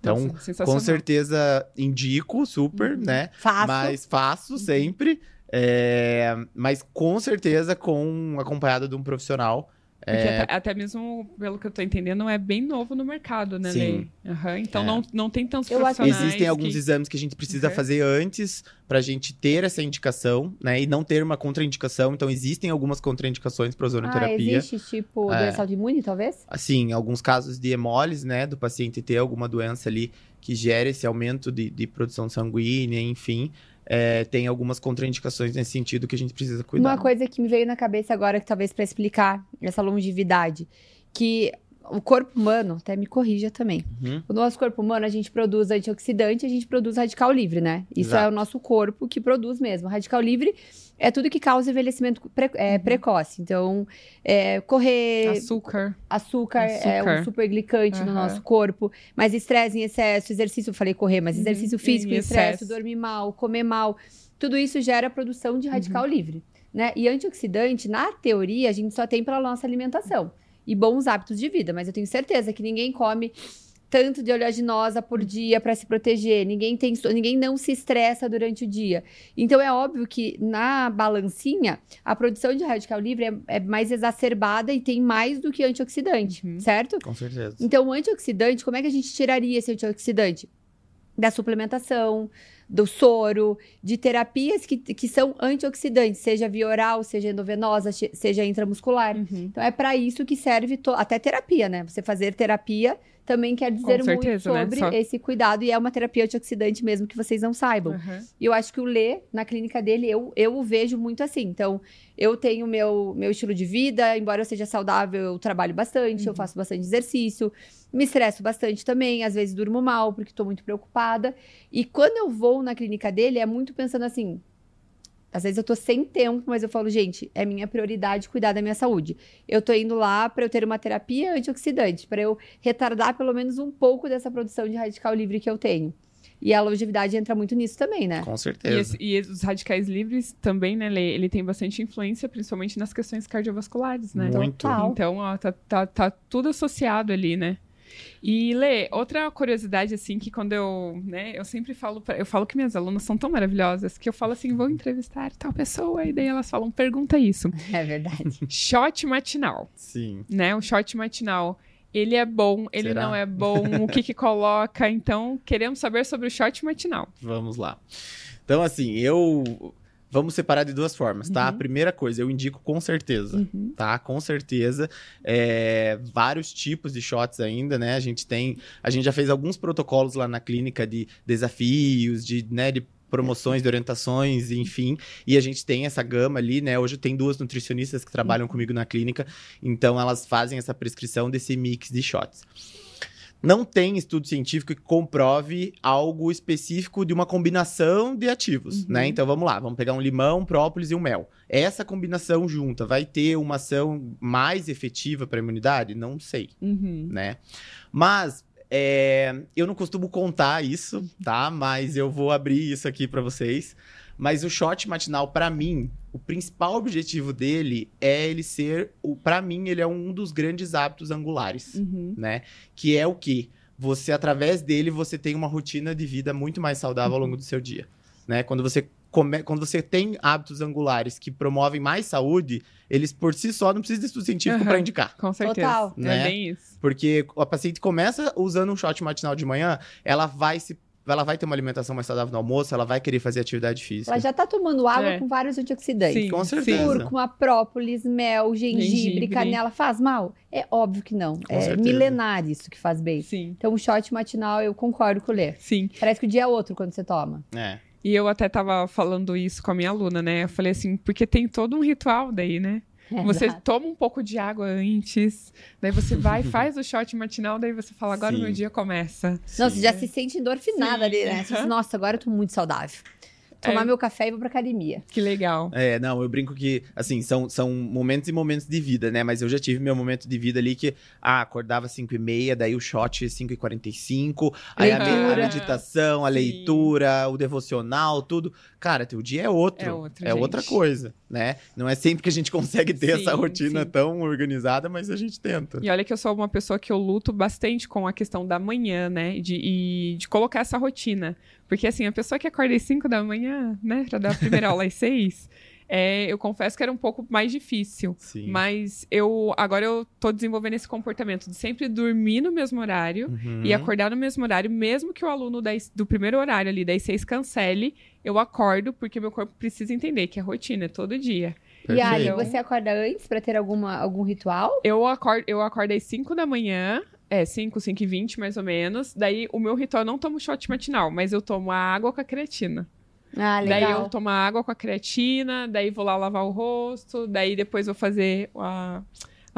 C: Então,
A: Nossa,
C: com certeza indico super,
A: Uhum.
C: né?
B: Faço.
C: Mas faço sempre. É, mas com certeza com acompanhado de um profissional
A: Porque
C: É,
A: até, até mesmo, pelo que eu tô entendendo, é bem novo no mercado, né,
C: Sim.
A: Aham, Então
C: É.
A: não, não tem tantos
B: Eu
A: profissionais
C: Existem alguns
A: que...
C: exames que a gente precisa
A: Uhum.
C: fazer antes pra gente ter essa indicação, né? E não ter uma contraindicação. Então, existem algumas contraindicações para
B: Ah,
C: ozonoterapia.
B: existe, tipo,
C: É.
B: doença autoimune, talvez?
C: Assim, alguns casos de hemólise, né? Do paciente ter alguma doença ali que gera esse aumento de, de produção sanguínea, enfim. É, tem algumas contraindicações nesse sentido que a gente precisa cuidar.
B: Uma coisa que me veio na cabeça agora, que talvez para explicar essa longevidade, que o corpo humano, até me corrija também.
C: Uhum.
B: O nosso corpo humano, a gente produz antioxidante, a gente produz radical livre, né? Isso
C: Exato.
B: é o nosso corpo que produz mesmo. Radical livre é tudo que causa envelhecimento pre- é,
A: Uhum.
B: precoce. Então, é, correr,
A: Açúcar.
B: açúcar, é um superglicante no
A: Aham.
B: nosso corpo, mas estresse em excesso, exercício, eu falei correr, mas
A: Uhum,
B: exercício
A: em
B: físico em estresse,
A: excesso.
B: dormir mal, comer mal, tudo isso gera produção de radical
A: Uhum.
B: livre, né? E antioxidante, na teoria, a gente só tem pela nossa alimentação e bons hábitos de vida, mas eu tenho certeza que ninguém come tanto de oleaginosa por dia para se proteger, ninguém tem, ninguém não se estressa durante o dia. Então é óbvio que na balancinha a produção de radical livre é, é mais exacerbada e tem mais do que antioxidante,
A: Uhum.
B: certo?
C: Com certeza.
B: Então o antioxidante, como é que a gente tiraria esse antioxidante? Da suplementação, do soro, de terapias que, que são antioxidantes, seja via oral, seja endovenosa, seja intramuscular.
A: Uhum.
B: Então é para isso que serve to- até terapia, né? Você fazer terapia também quer dizer
A: certeza, né?
B: muito sobre
A: Só-
B: esse cuidado e é uma terapia antioxidante mesmo que vocês não saibam.
A: Aham.
B: E eu acho que o Lê, na clínica dele, eu, eu o vejo muito assim. Então, eu tenho meu, meu estilo de vida, embora eu seja saudável, eu trabalho bastante, eu
A: Uhum.
B: faço bastante exercício, me estresso bastante também, às vezes durmo mal, porque estou muito preocupada. E quando eu vou na clínica dele, é muito pensando assim. Às vezes eu tô sem tempo, mas eu falo, gente, é minha prioridade cuidar da minha saúde. Eu tô indo lá para eu ter uma terapia antioxidante, para eu retardar pelo menos um pouco dessa produção de radical livre que eu tenho. E a longevidade entra muito nisso também, né?
C: Com
A: E,
C: certeza.
A: esse- e os radicais livres também, né, Lê? Ele tem bastante influência, principalmente nas questões cardiovasculares, né?
C: Muito.
A: Então, ó, tá, tá, tá tudo associado ali, né? E, Lê, outra curiosidade, assim, que quando eu, né, eu sempre falo, pra, eu falo que minhas alunas são tão maravilhosas, que eu falo assim, vou entrevistar tal pessoa, e daí elas falam, pergunta isso. <laughs>
B: É verdade. <laughs>
A: Shot matinal,
C: Sim.
A: né? O shot matinal, ele é bom, ele
C: Será?
A: não é <laughs> bom, o que que coloca? Então, queremos saber sobre o shot matinal.
C: Vamos lá. Então, assim, eu. Vamos separar de duas formas, tá? A
A: Uhum.
C: primeira coisa, eu indico com certeza, tá? Com certeza. É, vários tipos de shots ainda, né? A gente tem. A gente já fez alguns protocolos lá na clínica de desafios, de, né, de promoções, de orientações, enfim. E a gente tem essa gama ali, né? Hoje tem duas nutricionistas que trabalham comigo na clínica, então elas fazem essa prescrição desse mix de shots. Não tem estudo científico que comprove algo específico de uma combinação de ativos,
A: Uhum.
C: né? Então vamos lá, vamos pegar um limão, própolis e um mel. Essa combinação junta vai ter uma ação mais efetiva para a imunidade? Não sei,
A: Uhum.
C: né? Mas é, eu não costumo contar isso, tá? Mas eu vou abrir isso aqui para vocês. Mas o shot matinal, para mim, o principal objetivo dele é ele ser, o para mim, ele é um dos grandes hábitos angulares
A: Uhum.
C: né? Que é o que você através dele você tem uma rotina de vida muito mais saudável ao longo do seu dia, né? Quando você come... quando você tem hábitos angulares que promovem mais saúde, eles por si só não precisam de estudo científico
A: Aham.
C: para indicar.
A: Com certeza.
B: Total.
A: É
C: Né?
A: bem isso.
C: Porque a paciente começa usando um shot matinal de manhã, ela vai se ela vai ter uma alimentação mais saudável no almoço, ela vai querer fazer atividade física.
B: Ela já tá tomando água
A: É.
B: com vários antioxidantes.
A: Sim,
C: Com certeza.
B: Cúrcuma, própolis, mel, gengibre,
A: Gengibre.
B: canela faz mal? É óbvio que não. é
C: certeza.
B: milenar isso que faz bem.
A: Sim,
B: Então, o shot matinal, eu concordo com o Lê.
A: sim.
B: Parece que o dia é outro quando você toma.
C: É.
A: E eu até tava falando isso com a minha aluna, né? Eu falei assim, porque tem todo um ritual daí, né? Você
B: Exato.
A: toma um pouco de água antes, daí você vai, <laughs> faz o shot matinal, daí você fala, agora o
C: Sim.
A: meu dia começa.
B: Não,
C: Sim.
B: você já se sente endorfinada
A: Sim,
B: ali, né? Você diz. Nossa, agora eu tô muito saudável. Tomar
A: É.
B: meu café e vou pra academia.
A: Que legal.
C: É, não, eu brinco que, assim, são, são momentos e momentos de vida, né? Mas eu já tive meu momento de vida ali que, ah, acordava às 5 e meia, daí o shot 5 e 45, aí a, me- a meditação, a
A: Sim.
C: leitura, o devocional, tudo. Cara, teu dia é outro.
A: É outro,
C: É outra coisa, né? Não é sempre que a gente consegue ter
A: Sim,
C: essa rotina
A: sim.
C: tão organizada, mas a gente tenta.
A: E olha que eu sou uma pessoa que eu luto bastante com a questão da manhã, né? De, e de colocar essa rotina. Porque, assim, a pessoa que acorda às 5 da manhã, né? Pra dar a primeira aula às <laughs> 6, é, eu confesso que era um pouco mais difícil.
C: Sim.
A: Mas eu agora eu tô desenvolvendo esse comportamento de sempre dormir no mesmo horário
C: Uhum.
A: e acordar no mesmo horário, mesmo que o aluno das- do primeiro horário ali, das seis, cancele, eu acordo, porque meu corpo precisa entender que é rotina, é todo dia.
B: E aí,
C: Perfeito.
B: você acorda antes pra ter alguma, algum ritual?
A: Eu acordo, eu acordo às 5 da manhã, é, 5, 5 e 20 mais ou menos. Daí, o meu ritual eu não tomo shot matinal, mas eu tomo a água com a creatina.
B: Ah,
A: Daí
B: legal.
A: eu tomo a água com a creatina, daí vou lá lavar o rosto, daí depois vou fazer a,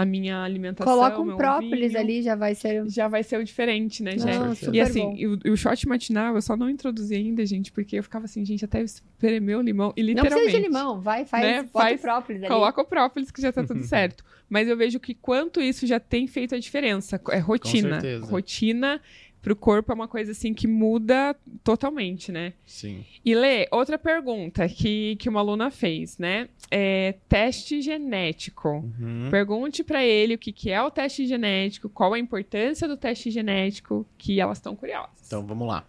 A: a minha alimentação.
B: Coloca um
A: meu
B: própolis
A: vinho.
B: ali, já vai ser...
A: Já vai ser o diferente, né,
B: Não,
A: gente? E assim,
B: bom.
A: e o, e o shot matinal eu só não introduzi ainda, gente, porque eu ficava assim, gente, até espremer o limão. E
B: Não
A: literalmente.
B: precisa de limão, vai, faz,
A: né, faz-
B: o própolis ali.
A: Coloca o própolis que já tá tudo <laughs> certo. Mas eu vejo que quanto isso já tem feito a diferença. É rotina.
C: certeza.
A: Rotina pro corpo é uma coisa assim que muda totalmente, né?
C: Sim.
A: E Lê, outra pergunta que, que uma aluna fez, né? É teste genético.
C: Uhum.
A: Pergunte pra ele o que, que é o teste genético, qual a importância do teste genético, que elas estão curiosas.
C: Então, vamos lá.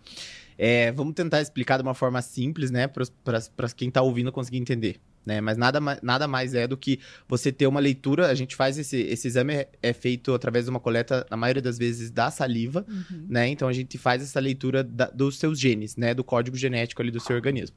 C: É, vamos tentar explicar de uma forma simples, né? Para quem tá ouvindo conseguir entender. Né? Mas nada, nada mais é do que você ter uma leitura. A gente faz esse, esse exame, é, é feito através de uma coleta, na maioria das vezes, da saliva,
A: Uhum.
C: né? Então a gente faz essa leitura da- dos seus genes, né? Do código genético ali do seu organismo.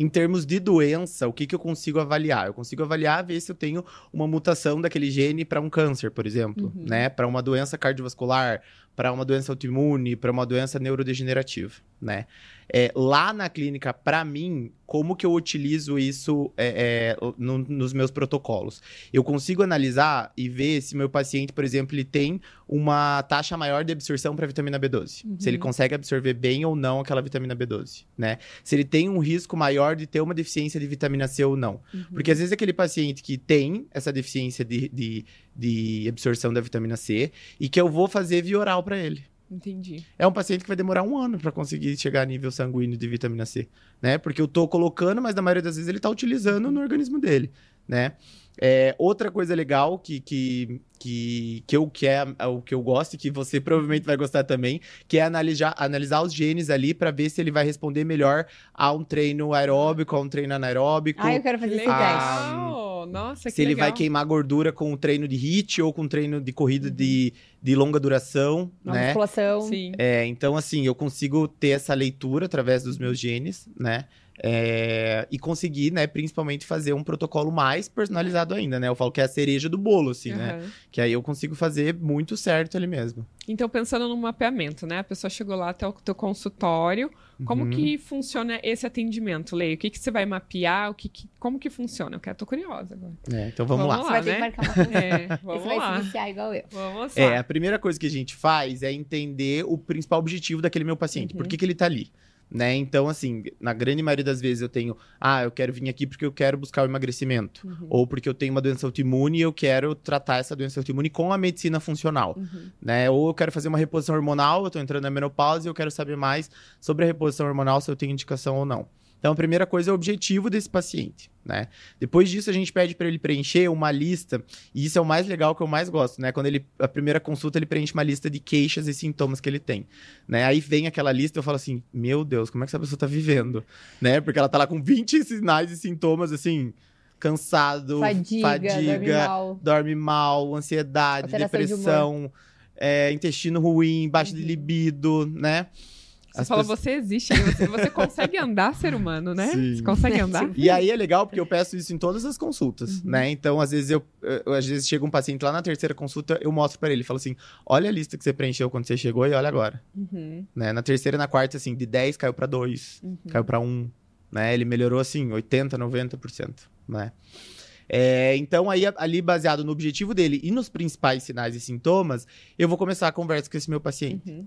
C: Em termos de doença, o que, que eu consigo avaliar? Eu consigo avaliar, ver se eu tenho uma mutação daquele gene para um câncer, por exemplo,
A: Uhum.
C: né? Para uma doença cardiovascular, para uma doença autoimune, para uma doença neurodegenerativa, né? É, lá na clínica, para mim, como que eu utilizo isso é, é, no- nos meus protocolos? Eu consigo analisar e ver se meu paciente, por exemplo, ele tem uma taxa maior de absorção para vitamina B12.
A: Uhum.
C: Se ele consegue absorver bem ou não aquela vitamina B12, né? Se ele tem um risco maior de ter uma deficiência de vitamina C ou não.
A: Uhum.
C: Porque às vezes aquele paciente que tem essa deficiência de, de, de absorção da vitamina C e que eu vou fazer via oral para ele.
A: Entendi.
C: É um paciente que vai demorar um ano para conseguir chegar a nível sanguíneo de vitamina C, né? Porque eu tô colocando, mas na maioria das vezes ele tá utilizando no organismo dele, né? É, outra coisa legal que, que, que, que, eu, que é o que eu gosto e que você provavelmente vai gostar também, que é analisar, analisar os genes ali para ver se ele vai responder melhor a um treino aeróbico, a um treino anaeróbico.
B: Ah, eu quero fazer esse teste.
A: Legal! Nossa, que
C: se ele vai queimar gordura com o treino de HIIT ou com o treino de corrida de, de longa duração,
B: Uma
C: né?
B: musculação.
A: Sim.
C: É, então, assim, eu consigo ter essa leitura através dos meus genes, né? É, e conseguir, né, principalmente fazer um protocolo mais personalizado ainda, né? Eu falo que é a cereja do bolo, assim, né?
A: Aham.
C: Que aí eu consigo fazer muito certo ali mesmo.
A: Então, pensando no mapeamento, né? A pessoa chegou lá até o teu consultório. Como
C: Uhum.
A: que funciona esse atendimento, Leio? O que, que você vai mapear? O que, que- como que funciona? Eu quero, tô curiosa agora.
C: É, então vamos,
A: Vamos
C: lá.
B: Você vai ter
A: né?
B: que marcar uma. <laughs>
A: É, vamos
B: vai
A: lá.
B: se iniciar igual eu.
A: Vamos lá.
C: É, a primeira coisa que a gente faz é entender o principal objetivo daquele meu paciente. Por
A: Uhum.
C: que, que ele tá ali? Né? Então, assim, na grande maioria das vezes eu tenho, ah, eu quero vir aqui porque eu quero buscar o emagrecimento.
A: Uhum.
C: Ou porque eu tenho uma doença autoimune e eu quero tratar essa doença autoimune com a medicina funcional.
A: Uhum.
C: né? Ou eu quero fazer uma reposição hormonal, eu tô entrando na menopausa e eu quero saber mais sobre a reposição hormonal, se eu tenho indicação ou não. Então, a primeira coisa é o objetivo desse paciente, né? Depois disso, a gente pede para ele preencher uma lista, e isso é o mais legal que eu mais gosto, né? Quando ele, a primeira consulta, ele preenche uma lista de queixas e sintomas que ele tem, né? Aí vem aquela lista e eu falo assim, meu Deus, como é que essa pessoa tá vivendo, né? Porque ela tá lá com 20 sinais e sintomas, assim, cansado,
B: Fadiga, dorme mal.
C: dorme mal, ansiedade,
B: Alteração de
C: depressão, é, intestino ruim, baixa de
A: Uhum.
C: libido, né?
A: Você
C: As
A: fala,
C: pessoas-
A: você existe, você, você consegue andar, ser humano, né?
C: Sim.
A: Você consegue andar?
C: E aí é legal porque eu peço isso em todas as consultas,
A: Uhum.
C: né? Então, às vezes eu, eu- às vezes chega um paciente lá na terceira consulta, eu mostro pra ele, falo assim: "Olha a lista que você preencheu quando você chegou e olha agora",
A: Uhum,
C: né? Na terceira e na quarta assim, de 10 caiu pra 2,
A: uhum.
C: caiu pra 1, né? Ele melhorou assim 80, 90%, né? É, então, aí, ali, baseado no objetivo dele e nos principais sinais e sintomas, eu vou começar a conversa com esse meu paciente.
A: Uhum.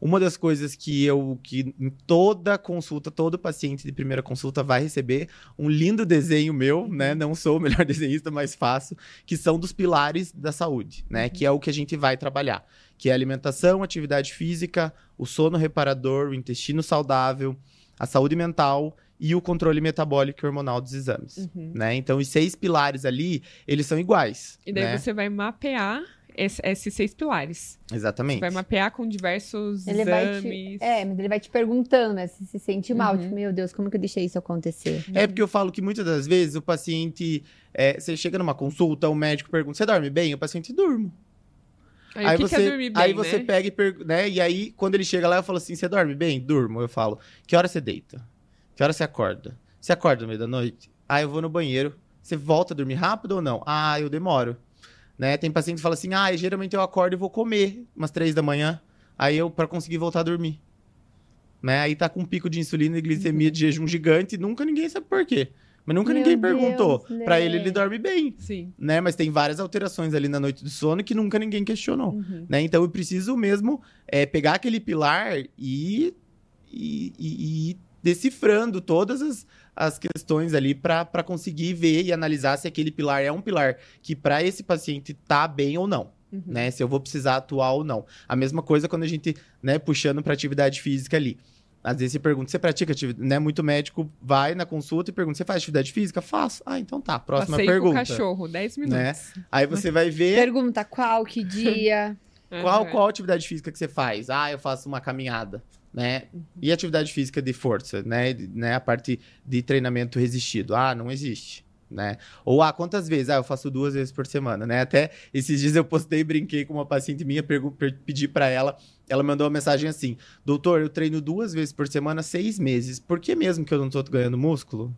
C: Uma das coisas que eu, que em toda consulta, todo paciente de primeira consulta vai receber um lindo desenho meu, né? Não sou o melhor <laughs> desenhista, mas faço, que são dos pilares da saúde, né? Que é o que a gente vai trabalhar, que é alimentação, atividade física, o sono reparador, o intestino saudável, a saúde mental e o controle metabólico e hormonal dos exames.
A: Uhum.
C: Né? Então, os seis pilares ali, eles são iguais.
A: E daí
C: né?
A: você vai mapear esse- esses seis pilares.
C: Exatamente.
A: Você vai mapear com diversos
B: Ele vai te-
A: exames.
B: É, mas ele vai te perguntando, né? Se se sente mal.
A: Uhum.
B: Tipo, meu Deus, como que eu deixei isso acontecer?
C: É porque eu falo que muitas das vezes o paciente. é, você chega numa consulta, o médico pergunta: você dorme bem? O paciente durmo.
A: Aí, o que,
C: você,
A: que é dormir bem,
C: aí você
A: né?
C: pega e pergunta, né? E aí, quando ele chega lá, eu falo assim: você dorme bem? Durmo. Eu falo: que hora você deita? Que hora você acorda? Você acorda no meio da noite? Ah, eu vou no banheiro. Você volta a dormir rápido ou não? Ah, eu demoro. Né? Tem paciente que fala assim: ah, geralmente eu acordo e vou comer umas três da manhã. Aí eu, para conseguir voltar a dormir. Né? Aí tá com um pico de insulina e glicemia de jejum gigante e nunca ninguém sabe por quê. Mas nunca
B: Meu
C: ninguém
B: Deus,
C: perguntou.
B: né?
C: Pra ele, ele dorme bem
A: Sim.
C: né? Mas tem várias alterações ali na noite do sono que nunca ninguém questionou,
A: Uhum.
C: né? Então eu preciso mesmo é, pegar aquele pilar e, e, e- e ir decifrando todas as, as questões ali para conseguir ver e analisar se aquele pilar é um pilar que para esse paciente tá bem ou não.
A: Uhum.
C: Né, se eu vou precisar atuar ou não. A mesma coisa quando a gente, né, puxando para atividade física ali. Às vezes você pergunta, você pratica atividade, né? Muito médico vai na consulta e pergunta, você faz atividade física? Faço. Ah, então tá, próxima
A: Passeio
C: pergunta.
A: com o cachorro, 10 minutos.
C: Né? Aí você vai ver
B: Pergunta qual, que dia. <laughs>
C: qual, qual atividade física que você faz? Ah, eu faço uma caminhada, né? E atividade física de força, né? De- né? A parte de treinamento resistido. Ah, não existe, né? Ou, ah, quantas vezes? Ah, eu faço duas vezes por semana, né? Até esses dias eu postei, brinquei com uma paciente minha, pedi pra ela, ela mandou uma mensagem assim, doutor, eu treino duas vezes por semana, seis meses, por que mesmo que eu não tô ganhando músculo?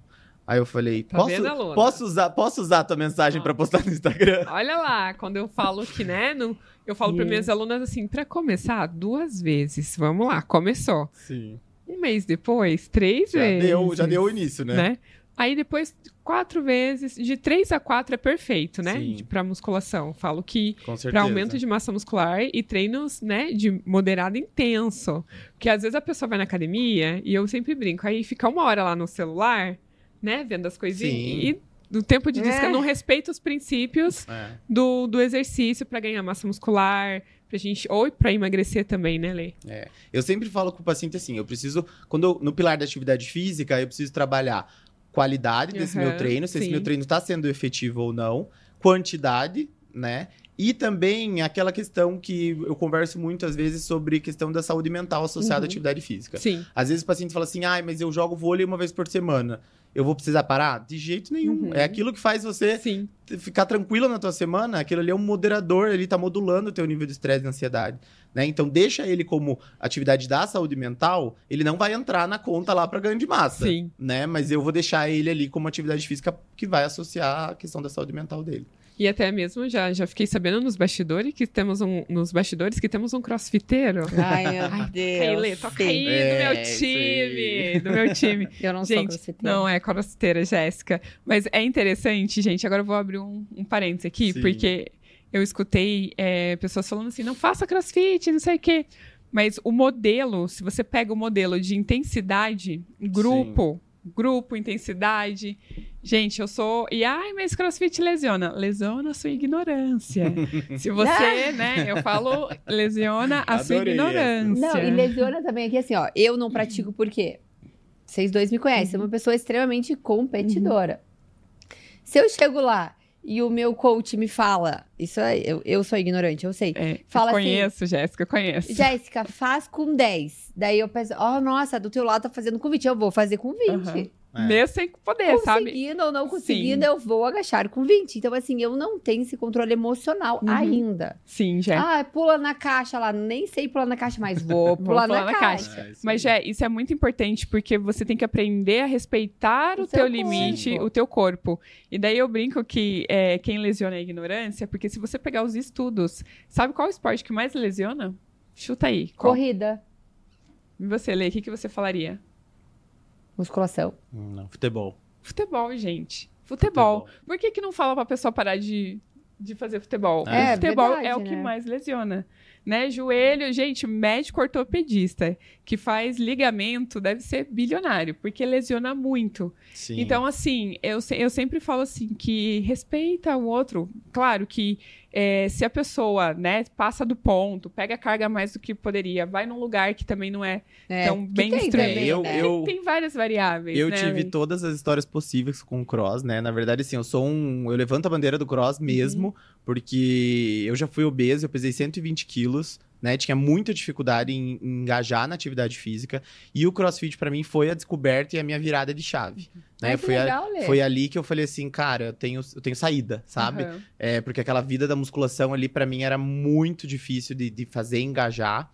C: Aí eu falei,
A: Tá
C: posso,
A: vendo,
C: posso, usar, posso usar a tua mensagem
A: Ó.
C: pra postar no Instagram?
A: Olha lá, quando eu falo que, né? não- eu falo para minhas alunas assim, para começar, duas vezes. Vamos lá, começou.
C: Sim.
A: Um mês depois, três
C: Já
A: vezes.
C: deu, já deu o início, né?
A: né? Aí depois, quatro vezes. De três a quatro é perfeito, né? Pra musculação. Falo que
C: Com certeza.
A: para aumento de massa muscular e treinos, né, de moderado e intenso. Porque às vezes a pessoa vai na academia e eu sempre brinco, aí fica uma hora lá no celular, né, vendo as coisinhas
C: Sim.
A: e no tempo de descanso
B: É.
A: não respeita os princípios
C: É.
A: do, do exercício para ganhar massa muscular, pra gente ou para emagrecer também, né, Lê?
C: Eu sempre falo com o paciente assim, eu preciso, quando eu- no pilar da atividade física, eu preciso trabalhar qualidade desse
A: Aham,
C: meu treino, se esse
A: sim.
C: meu treino está sendo efetivo ou não, quantidade, né? E também aquela questão que eu converso muitas vezes sobre questão da saúde mental associada
A: Uhum.
C: à atividade física.
A: Sim.
C: Às vezes o paciente fala assim, ai, mas eu jogo vôlei uma vez por semana. Eu vou precisar parar? De jeito nenhum.
A: Uhum.
C: É aquilo que faz você
A: Sim.
C: ficar tranquilo na tua semana, aquilo ali é um moderador, ele tá modulando o teu nível de estresse e ansiedade, né? Então deixa ele como atividade da saúde mental, ele não vai entrar na conta lá para ganho de massa,
A: Sim.
C: né? Mas eu vou deixar ele ali como atividade física que vai associar a questão da saúde mental dele.
A: E até mesmo já, já fiquei sabendo nos bastidores que temos um nos bastidores que temos um crossfiteiro.
B: Ai, meu <laughs>
A: Ai,
B: Deus.
A: Lê, toca
B: sim.
A: aí do
C: É,
A: meu time, do meu time.
B: Eu não sou
A: Gente,
B: crossfiteira.
A: não é crossfiteira, Jéssica. Mas é interessante, gente. Agora eu vou abrir um, um parênteses aqui,
C: Sim.
A: porque eu escutei é, pessoas falando assim: não faça crossfit, não sei o quê. Mas o modelo, se você pega o modelo de intensidade, grupo, grupo, intensidade. Gente, eu sou. E ai, mas crossfit lesiona. Lesiona a sua ignorância. <laughs> se você, né? Eu falo, lesiona a sua
C: Adorei essa.
A: ignorância.
B: Não, e lesiona também aqui assim, ó. Eu não pratico por quê? Vocês dois me conhecem, sou uma pessoa extremamente competidora. Se eu chego lá e o meu coach me fala, isso é, eu, eu sou ignorante, eu sei.
A: É,
B: Fala
A: eu
B: assim,
A: conheço, Jéssica, eu conheço.
B: Jéssica, faz com 10. Daí eu penso, ó, nossa, do teu lado tá fazendo com 20, eu vou fazer com 20.
A: Aham.
C: É.
A: Mesmo sem poder, sabe?
B: Conseguindo ou não conseguindo,
A: Sim.
B: eu vou agachar com 20. Então, assim, eu não tenho esse controle emocional
A: Uhum.
B: ainda.
A: Sim, já.
B: Ah, pula na caixa lá. Nem sei pular na caixa, mas vou <laughs> pular,
A: pular
B: na,
A: na
B: caixa.
C: É, isso
A: Mas. Jé, isso é muito importante porque você tem que aprender a respeitar
B: O
A: o,
B: seu
A: teu limite,
B: corpo.
A: o teu corpo. E daí eu brinco que é, quem lesiona é a ignorância, porque se você pegar os estudos, sabe qual esporte que mais lesiona? Chuta aí. Qual?
B: Corrida,
A: E você, Lê, o que, que você falaria?
B: Musculação.
C: Não, futebol.
A: Futebol, gente. Futebol. Por que, que não fala pra pessoa parar de, de fazer futebol?
C: É,
A: futebol
B: verdade,
A: é o que
B: né?
A: mais lesiona. Né? Joelho, gente, médico ortopedista que faz ligamento deve ser bilionário, porque lesiona muito.
C: Sim.
A: Então, assim, eu, eu sempre falo assim, que respeita o outro. Claro que é, se a pessoa, né, passa do ponto, pega carga mais do que poderia, vai num lugar que também não é,
B: É, que
A: bem estranho.
C: Eu-
B: né?
C: eu-
A: tem várias variáveis,
C: Eu
A: né,
C: tive todas as histórias possíveis com o cross, né? Na verdade, assim, eu sou um. Eu levanto a bandeira do cross mesmo, porque eu já fui obeso, eu pesei 120 quilos, né? Tinha muita dificuldade em, em engajar na atividade física. E o CrossFit, para mim, foi a descoberta e a minha virada de chave. Né?
B: Ai, que
C: foi, a-
B: legal, Lê.
C: foi ali que eu falei assim, cara, eu tenho, eu tenho saída, sabe?
A: Aham.
C: É, porque aquela vida da musculação ali, pra mim, era muito difícil de, de fazer engajar.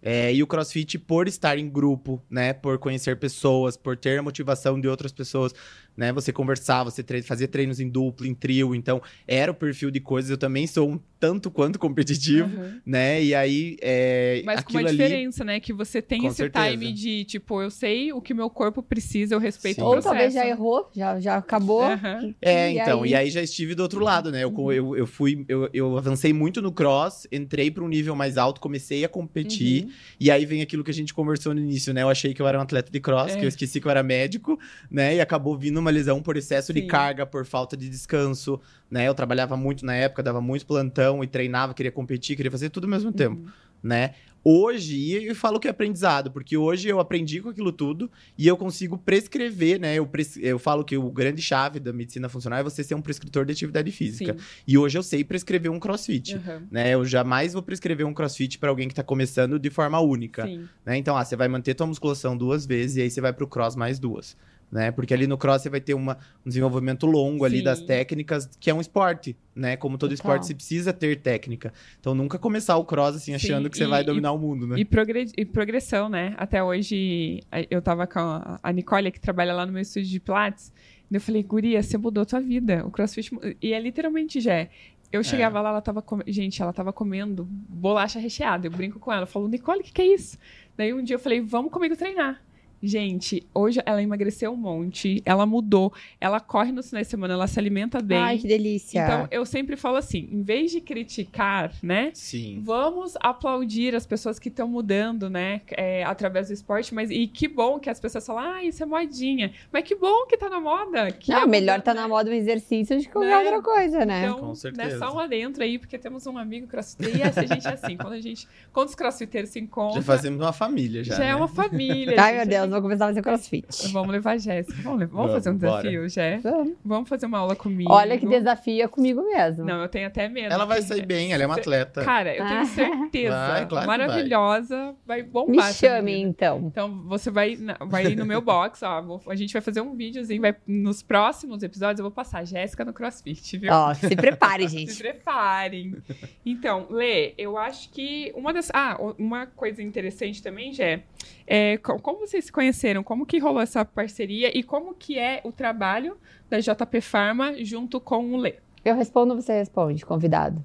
C: É, e o CrossFit, por estar em grupo, né? Por conhecer pessoas, por ter a motivação de outras pessoas, né? Você conversar, você tre fazia treinos em duplo, em trio. Então, era o perfil de coisas. Eu também sou um tanto quanto competitivo,
A: Aham.
C: né? E aí, é,
A: Mas com uma
C: ali...
A: diferença, né? Que você tem
C: Com
A: esse
C: certeza.
A: time de, tipo, eu sei o que meu corpo precisa, eu respeito
C: Sim.
A: o
B: Ou
A: processo.
B: talvez já errou, já, já acabou.
A: Aham.
C: É,
B: E
C: então,
B: aí?
C: e aí já estive do outro lado, né? Eu, co- eu, eu fui, eu, eu avancei muito no cross, entrei para um nível mais alto, comecei a competir,
A: Uhum.
C: e aí vem aquilo que a gente conversou no início, né? Eu achei que eu era um atleta de cross,
A: É.
C: que eu esqueci que eu era médico, né? E acabou vindo uma lesão por excesso de
A: Sim.
C: carga, por falta de descanso, né? Eu trabalhava muito na época, dava muito plantão e treinava, queria competir, queria fazer tudo ao mesmo tempo
A: Uhum.
C: né? Hoje, e eu falo que é aprendizado, porque hoje eu aprendi com aquilo tudo e eu consigo prescrever, né? Eu, pres- eu falo que o grande chave da medicina funcional é você ser um prescritor de atividade física.
A: Sim.
C: E hoje eu sei prescrever um crossfit.
A: Aham.
C: Né, eu jamais vou prescrever um crossfit para alguém que tá começando de forma única.
A: Sim.
C: Né? Então, ah, você vai manter tua musculação duas vezes e aí você vai pro cross mais duas. Né? Porque ali no cross você vai ter uma, um desenvolvimento longo ali
A: Sim.
C: das técnicas, que é um esporte, né? Como todo
B: Total.
C: esporte, você precisa ter técnica. Então, nunca começar o cross assim,
A: Sim,
C: achando que você
A: e-
C: vai
A: e-
C: dominar o mundo, né?
A: E, progre- e progressão, né? Até hoje, a- eu tava com a a Nicole, que trabalha lá no meu estúdio de Pilates. e Eu falei, Guria, você mudou tua vida. O CrossFit. E é literalmente, já. Eu chegava lá, ela tava comendo. Gente, ela tava comendo bolacha recheada. Eu brinco com ela. Eu falo, Nicole, o que, que é isso? Daí um dia eu falei, vamos comigo treinar. Gente, hoje ela emagreceu um monte, ela mudou, ela corre nos finais de semana, ela se alimenta bem.
B: Ai, que delícia.
A: então, eu sempre falo assim, em vez de criticar, né?
C: Sim.
A: Vamos aplaudir as pessoas que estão mudando, né? é, através do esporte, mas e que bom que as pessoas falam, ah, isso é modinha. Mas que bom que tá na moda. Que
B: Não,
A: é
B: melhor tá
A: né?
B: na moda um exercício do que qualquer
A: Né?
B: outra coisa, né?
A: Então,
C: Com
A: né,
C: certeza.
A: só um adentro aí, porque temos um amigo crossfiteiro e essa gente é assim. Quando a gente. Quando os crossfiteiros se encontram,
C: Já fazemos uma família, já.
A: já é
C: né?
A: uma família.
B: Ai,
A: gente.
B: meu Deus, vou começar a fazer crossfit.
A: Vamos levar a Jéssica. Vamos, levar- vamos
C: Vamos,
A: fazer um
C: bora.
A: desafio, Jé?
B: Vamos.
A: Vamos fazer uma aula comigo.
B: Olha que desafio é comigo mesmo.
A: Não, eu tenho até medo.
C: Ela vai sair bem, ela é uma atleta.
A: Cara, eu tenho
B: Ah.
A: certeza.
C: Vai, claro vai.
A: maravilhosa. Vai,
B: Me
A: bombar. essa
B: chame, então.
A: Então, você vai, vai ir no meu box, ó. vou- a gente vai fazer um videozinho. Vai, nos próximos episódios, eu vou passar Jéssica no CrossFit, viu?
B: Ó, se prepare, <laughs>
A: Se
B: gente.
A: preparem. Então, Lê, eu acho que uma das. Ah, uma coisa interessante também, Jé, é co- como vocês se conheceram? Como que rolou essa parceria e como que é o trabalho da JP Pharma junto com o Lê?
B: Eu respondo, você responde, convidado.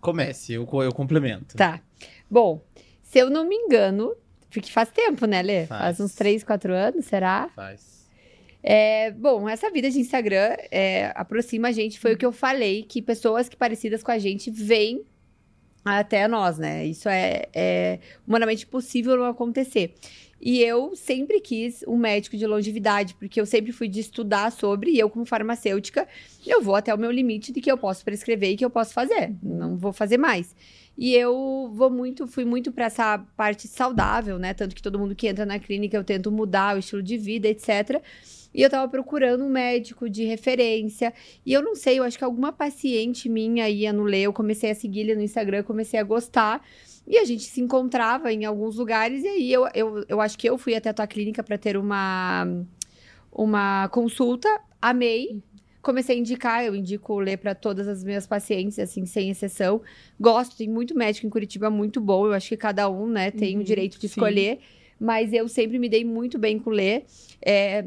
C: Comece, eu, eu complemento.
B: Tá. Bom, se eu não me engano, porque faz tempo, né, Lê? Faz,
C: Faz.
B: uns 3, 4 anos, será?
C: Faz.
B: É, bom, essa vida de Instagram é, aproxima a gente, foi o que eu falei, que pessoas que parecidas com a gente vêm até nós, né? Isso é, é humanamente impossível não acontecer. E eu sempre quis um médico de longevidade, porque eu sempre fui de estudar sobre, e eu, como farmacêutica, eu vou até o meu limite de que eu posso prescrever e que eu posso fazer. Não vou fazer mais. E eu vou muito, fui muito para essa parte saudável, né? Tanto que todo mundo que entra na clínica eu tento mudar o estilo de vida, etc. E eu tava procurando um médico de referência. E eu não sei, eu acho que alguma paciente minha ia no Lê, eu comecei a seguir ele no Instagram, comecei a gostar. E a gente se encontrava em alguns lugares, e aí eu, eu, eu acho que eu fui até a tua clínica para ter uma, uma consulta, amei. Comecei a indicar, eu indico o Lê para todas as minhas pacientes, assim, sem exceção. Gosto, tem muito médico em Curitiba muito bom, eu acho que cada um, né, tem o
A: Uhum,
B: direito de
A: sim.
B: escolher. Mas eu sempre me dei muito bem com o Lê. É,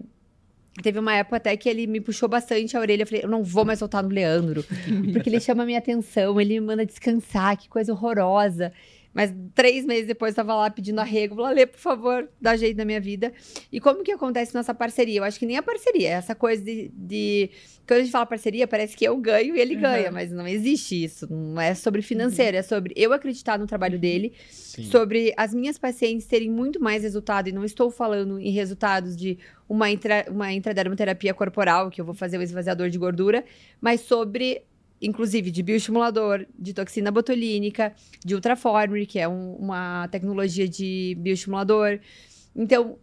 B: Teve uma época até que ele me puxou bastante a orelha. Eu falei, eu não vou mais voltar no Leandro. <laughs> Porque ele chama a minha atenção, ele me manda descansar, que coisa horrorosa. Mas três meses depois eu tava lá pedindo arrego. Falei, Lê, por favor, dá jeito na minha vida. E como que acontece nossa parceria? Eu acho que nem a parceria, é essa coisa de, de- Quando a gente fala parceria, parece que eu ganho e ele
A: Uhum.
B: ganha, mas não existe isso. Não é sobre financeiro, é sobre eu acreditar no trabalho dele
C: Sim.
B: sobre as minhas pacientes terem muito mais resultado, e não estou falando em resultados de uma, intra, uma intradermoterapia corporal, que eu vou fazer o esvaziador de gordura, mas sobre, inclusive, de bioestimulador, de toxina botulínica, de ultraformer, que é um- uma tecnologia de bioestimulador. Então,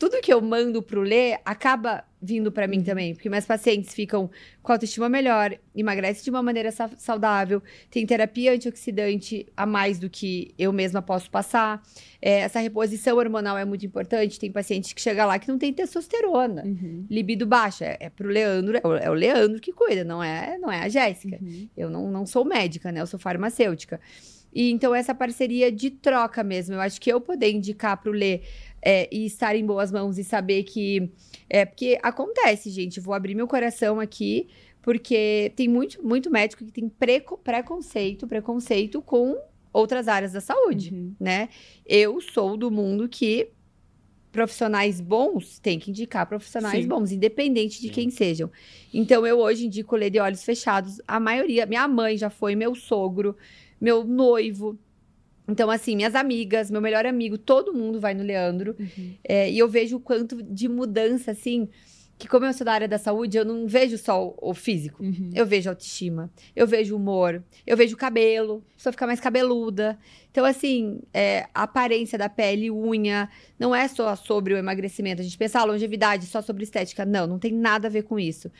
B: tudo que eu mando pro Lê acaba vindo para mim também, porque meus pacientes ficam com autoestima melhor, emagrecem de uma maneira sa saudável, tem terapia antioxidante a mais do que eu mesma posso passar. É, essa reposição hormonal é muito importante. Tem paciente que chega lá que não tem testosterona,
A: Uhum.
B: libido baixa. É, é pro Leandro, é o, é o Leandro que cuida, não é, não é a Jéssica.
A: Uhum.
B: Eu não, não sou médica, né? Eu sou farmacêutica. E então, essa parceria de troca mesmo. Eu acho que eu poder indicar pro Lê é, e estar em boas mãos e saber que. É, porque acontece, gente. Vou abrir meu coração aqui, porque tem muito, muito médico que tem preco- preconceito, preconceito com outras áreas da saúde,
A: Uhum.
B: né? Eu sou do mundo que profissionais bons têm que indicar profissionais
A: Sim.
B: bons, independente de
C: Sim.
B: quem sejam. Então, eu hoje indico ler de olhos fechados. A maioria, minha mãe já foi, meu sogro, meu noivo. Então, assim, minhas amigas, meu melhor amigo, todo mundo vai no Leandro.
A: Uhum.
B: É, e eu vejo o quanto de mudança, assim, que como eu sou da área da saúde, eu não vejo só o, o físico.
A: Uhum.
B: Eu vejo autoestima, eu vejo humor, eu vejo cabelo, a pessoa fica mais cabeluda. Então, assim, é, a aparência da pele, unha, não é só sobre o emagrecimento. A gente pensa, ah, longevidade, só sobre estética. Não, não tem nada a ver com isso.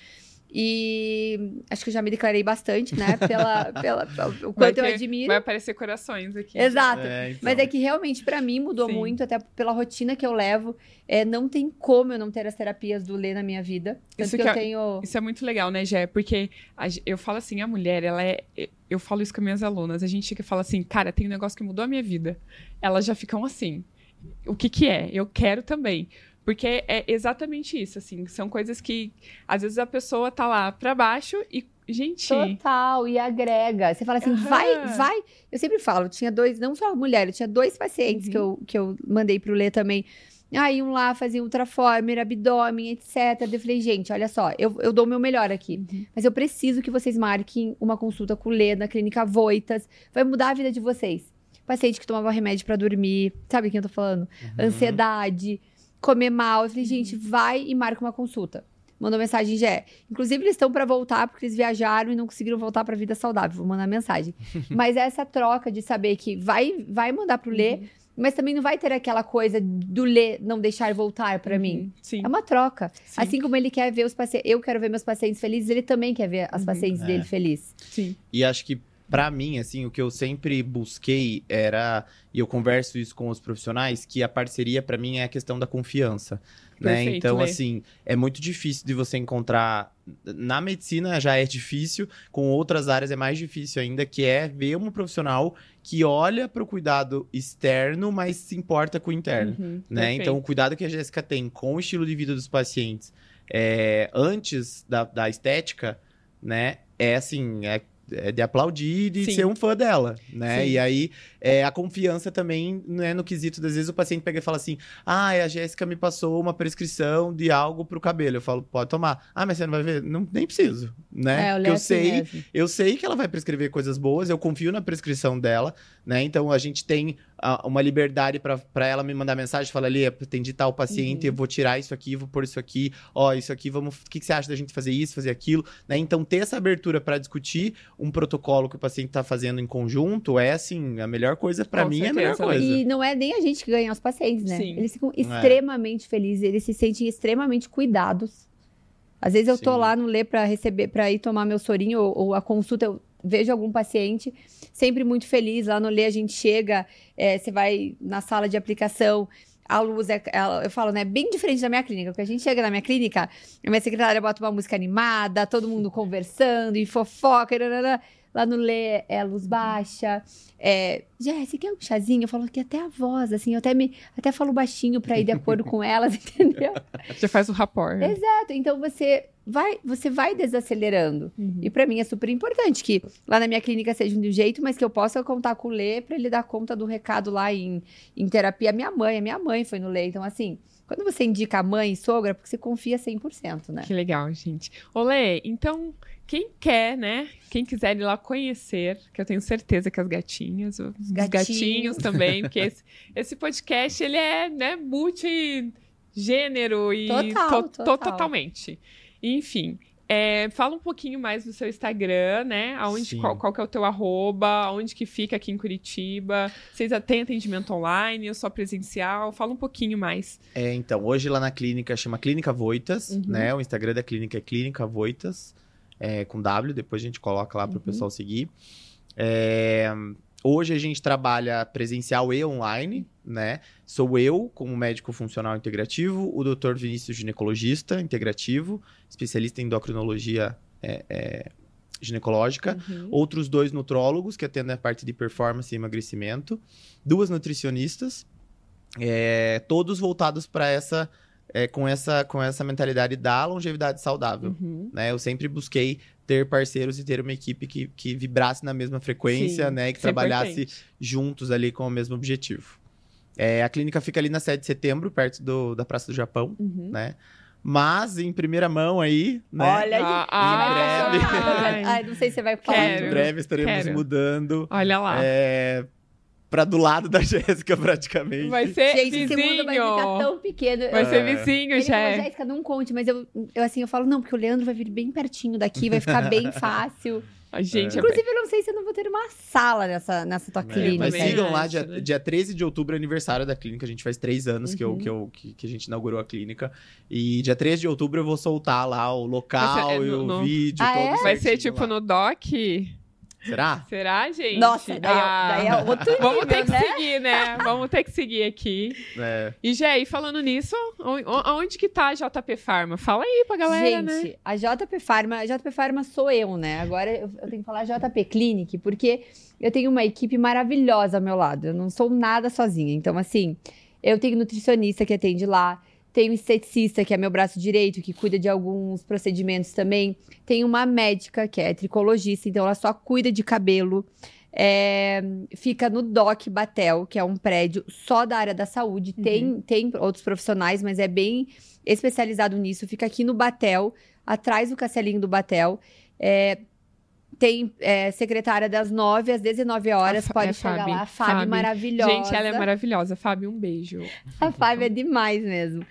B: E acho que eu já me declarei bastante, né? Pela, <laughs> pela, pelo- o quanto eu
A: ter-
B: admiro.
A: Vai aparecer corações aqui.
B: Exato.
C: É, então.
B: Mas é que realmente, pra mim, mudou
A: Sim.
B: muito, até pela rotina que eu levo. É, não tem como eu não ter as terapias do Lê na minha vida. Tanto
A: Isso
B: que,
A: que
B: eu
A: é-
B: tenho.
A: Isso é muito legal, né, Gé? Porque a eu falo assim, a mulher, ela é. Eu falo isso com as minhas alunas. A gente chega e fala assim, cara, tem um negócio que mudou a minha vida. Elas já ficam assim. O que que é? Eu quero também. Porque é exatamente isso, assim. São coisas que, às vezes, a pessoa tá lá pra baixo e, gente.
B: Total, e agrega. Você fala assim,
A: Aham.
B: vai, vai. Eu sempre falo, tinha dois, não só mulher, eu tinha dois pacientes
A: Uhum.
B: que, eu, que eu mandei pro Lê também. Aí um lá fazia ultraformer, abdômen, etc. Eu falei, gente, olha só, eu, eu dou o meu melhor aqui.
A: Uhum.
B: Mas eu preciso que vocês marquem uma consulta com o Lê na clínica Voitas. Vai mudar a vida de vocês. Paciente que tomava remédio pra dormir, sabe quem eu tô falando?
C: Uhum.
B: Ansiedade, comer mal. Eu falei, gente, vai e marca uma consulta. Mandou mensagem, Gé. Inclusive, eles estão pra voltar porque eles viajaram e não conseguiram voltar pra vida saudável. Vou mandar mensagem. <laughs> Mas é essa troca de saber que vai, vai mandar pro Lê,
A: Uhum.
B: mas também não vai ter aquela coisa do Lê não deixar voltar pra mim.
A: Uhum. Sim.
B: É uma troca.
A: Sim.
B: Assim como ele quer ver os pacientes, eu quero ver meus pacientes felizes, ele também quer ver as
A: Uhum.
B: pacientes
C: É.
B: dele felizes.
A: Sim.
C: E acho que pra mim, assim, o que eu sempre busquei era, e eu converso isso com os profissionais, que a parceria pra mim é a questão da confiança, né?
A: Perfeito,
C: Então,
A: Lê.
C: assim, é muito difícil de você encontrar na medicina já é difícil, com outras áreas é mais difícil ainda, que é ver um profissional que olha para o cuidado externo, mas se importa com o interno
A: Uhum.
C: né?
A: Perfeito.
C: Então, o cuidado que a Jéssica tem com o estilo de vida dos pacientes é, antes da, da estética, né? É assim, é, é de aplaudir e de
A: Sim.
C: ser um fã dela, né?
A: Sim.
C: E aí, é, a confiança também, né, no quesito, às vezes o paciente pega e fala assim, ah, a Jéssica me passou uma prescrição de algo pro cabelo. Eu falo, pode tomar. Ah, mas você não vai ver? Não, nem preciso, né?
B: É,
C: Porque eu
B: assim
C: sei eu sei que ela vai prescrever coisas boas, eu confio na prescrição dela, né? Então a gente tem uma liberdade para ela me mandar mensagem, falar ali, atendi tal paciente,
A: Uhum.
C: eu vou tirar isso aqui, vou pôr isso aqui, ó, isso aqui, vamos, o que, que você acha da gente fazer isso, fazer aquilo, né? Então ter essa abertura para discutir um protocolo que o paciente tá fazendo em conjunto é assim, a melhor coisa para mim é a melhor
A: certeza,
C: coisa.
B: E não é nem a gente que ganha, é os pacientes, né?
A: Sim.
B: Eles ficam extremamente felizes, eles se sentem extremamente cuidados. Às vezes eu tô
C: Sim.
B: lá no Lê pra receber, para ir tomar meu sorinho ou, ou a consulta, eu vejo algum paciente sempre muito feliz. Lá no Lê a gente chega, é, você vai na sala de aplicação, a luz é, ela- eu falo, né, bem diferente da minha clínica, porque a gente chega na minha clínica, a minha secretária bota uma música animada, todo mundo conversando e fofoca, e. Lá no Lê é luz baixa. É, Jéssica, quer um chazinho? Eu falo que até a voz, assim, eu até, me, até falo baixinho pra ir de acordo com elas, <laughs> entendeu?
A: Já faz o rapport.
B: Exato. Então você vai, você vai desacelerando.
A: Uhum.
B: E pra mim é super importante que lá na minha clínica seja de um jeito, mas que eu possa contar com o Lê pra ele dar conta do recado lá em, em terapia. A minha mãe, a minha mãe foi no Lê. Então, assim, quando você indica a mãe e sogra, é porque você confia 100%, né?
A: Que legal, gente. Olê, então, quem quer, né? Quem quiser ir lá conhecer, que eu tenho certeza que as gatinhas, os
B: gatinhos.
A: gatinhos também, <laughs> porque esse, esse podcast, ele é, né, multigênero e
B: Total,
A: to-
B: total.
A: totalmente. Enfim, É, fala um pouquinho mais do seu Instagram, né? Aonde,
C: Sim.
A: qual, qual que é o teu arroba? Onde que fica aqui em Curitiba? Vocês têm atendimento online ou só presencial? Fala um pouquinho mais.
C: É, então, hoje lá na clínica chama Clínica Voitas,
A: Uhum.
C: né? O Instagram da clínica é Clínica Voitas, é, com W, depois a gente coloca lá para o
A: Uhum.
C: pessoal seguir. É, hoje a gente trabalha presencial e online, né? Sou eu, como médico funcional integrativo, o Dr. Vinícius, ginecologista integrativo, especialista em endocrinologia é, é, ginecológica.
A: Uhum.
C: Outros dois nutrólogos que atendem a parte de performance e emagrecimento, duas nutricionistas, é, todos voltados para essa, é, com essa com essa mentalidade da longevidade saudável.
A: Uhum.
C: Né? Eu sempre busquei ter parceiros e ter uma equipe que, que vibrasse na mesma frequência,
A: Sim,
C: né? Que
A: isso é
C: trabalhasse
A: importante.
C: juntos ali com o mesmo objetivo. É, a clínica fica ali na 7 de setembro, perto do, da Praça do Japão,
A: Uhum.
C: né? Mas, em primeira mão aí, né?
B: Olha,
A: Ah,
B: gente, você vai
A: ai.
B: funcionar. Ai, não sei se você vai falar.
A: Quero.
C: em breve estaremos
A: quero.
C: mudando
A: Olha lá.
C: é, pra do lado da <laughs> Jéssica, praticamente.
A: Vai ser
B: Gente, esse
A: vizinho.
B: mundo vai ficar tão pequeno.
A: Vai
B: Eu-
A: ser
C: É.
A: vizinho,
B: Ele
A: já.
B: Jéssica, não conte, mas eu, eu assim, eu falo, não, porque o Leandro vai vir bem pertinho daqui, vai ficar bem <laughs> fácil.
A: A gente é
B: Inclusive, eu não sei se eu não vou ter uma sala nessa, nessa tua
C: É,
B: clínica.
C: mas
A: também
C: sigam lá,
A: acho,
C: dia,
A: né?
C: dia 13 de outubro é aniversário da clínica. A gente faz três anos que, eu,
A: Uhum.
C: que, eu, que, que a gente inaugurou a clínica. E dia 13 de outubro eu vou soltar lá o local
A: ser- é,
C: e
A: no-
C: o
A: no-
C: vídeo.
B: Ah,
C: todo
B: é?
A: Vai ser tipo
C: lá.
A: no doc?
C: Será?
A: Será, gente?
B: Nossa, daí, é-
A: Ah,
B: daí é outro <laughs>
A: Vamos
B: nível,
A: ter que
B: né?
A: seguir, né? Vamos ter que seguir aqui.
C: É.
A: E, Jé, e falando nisso, on- on- aonde que tá a JP Pharma? Fala aí pra galera, né?
B: Gente, a JP Pharma, a JP Pharma sou eu, né? Agora eu, eu tenho que falar JP Clinic, porque eu tenho uma equipe maravilhosa ao meu lado. Eu não sou nada sozinha. Então, assim, eu tenho nutricionista que atende lá, tenho esteticista, que é meu braço direito, que cuida de alguns procedimentos também. Tenho uma médica, que é tricologista, então ela só cuida de cabelo. É, fica no DOC Batel, que é um prédio só da área da saúde. Tem, tem outros profissionais, mas é bem especializado nisso. Fica aqui no Batel, atrás do castelinho do Batel. É, tem é, secretária das 9 às 19 horas,
A: A
B: pode
A: é
B: chegar
A: Fabi.
B: lá. A Fábio,
A: Fabi.
B: maravilhosa.
A: Gente, ela é maravilhosa. Fábio, um beijo.
B: A Fábio é demais mesmo.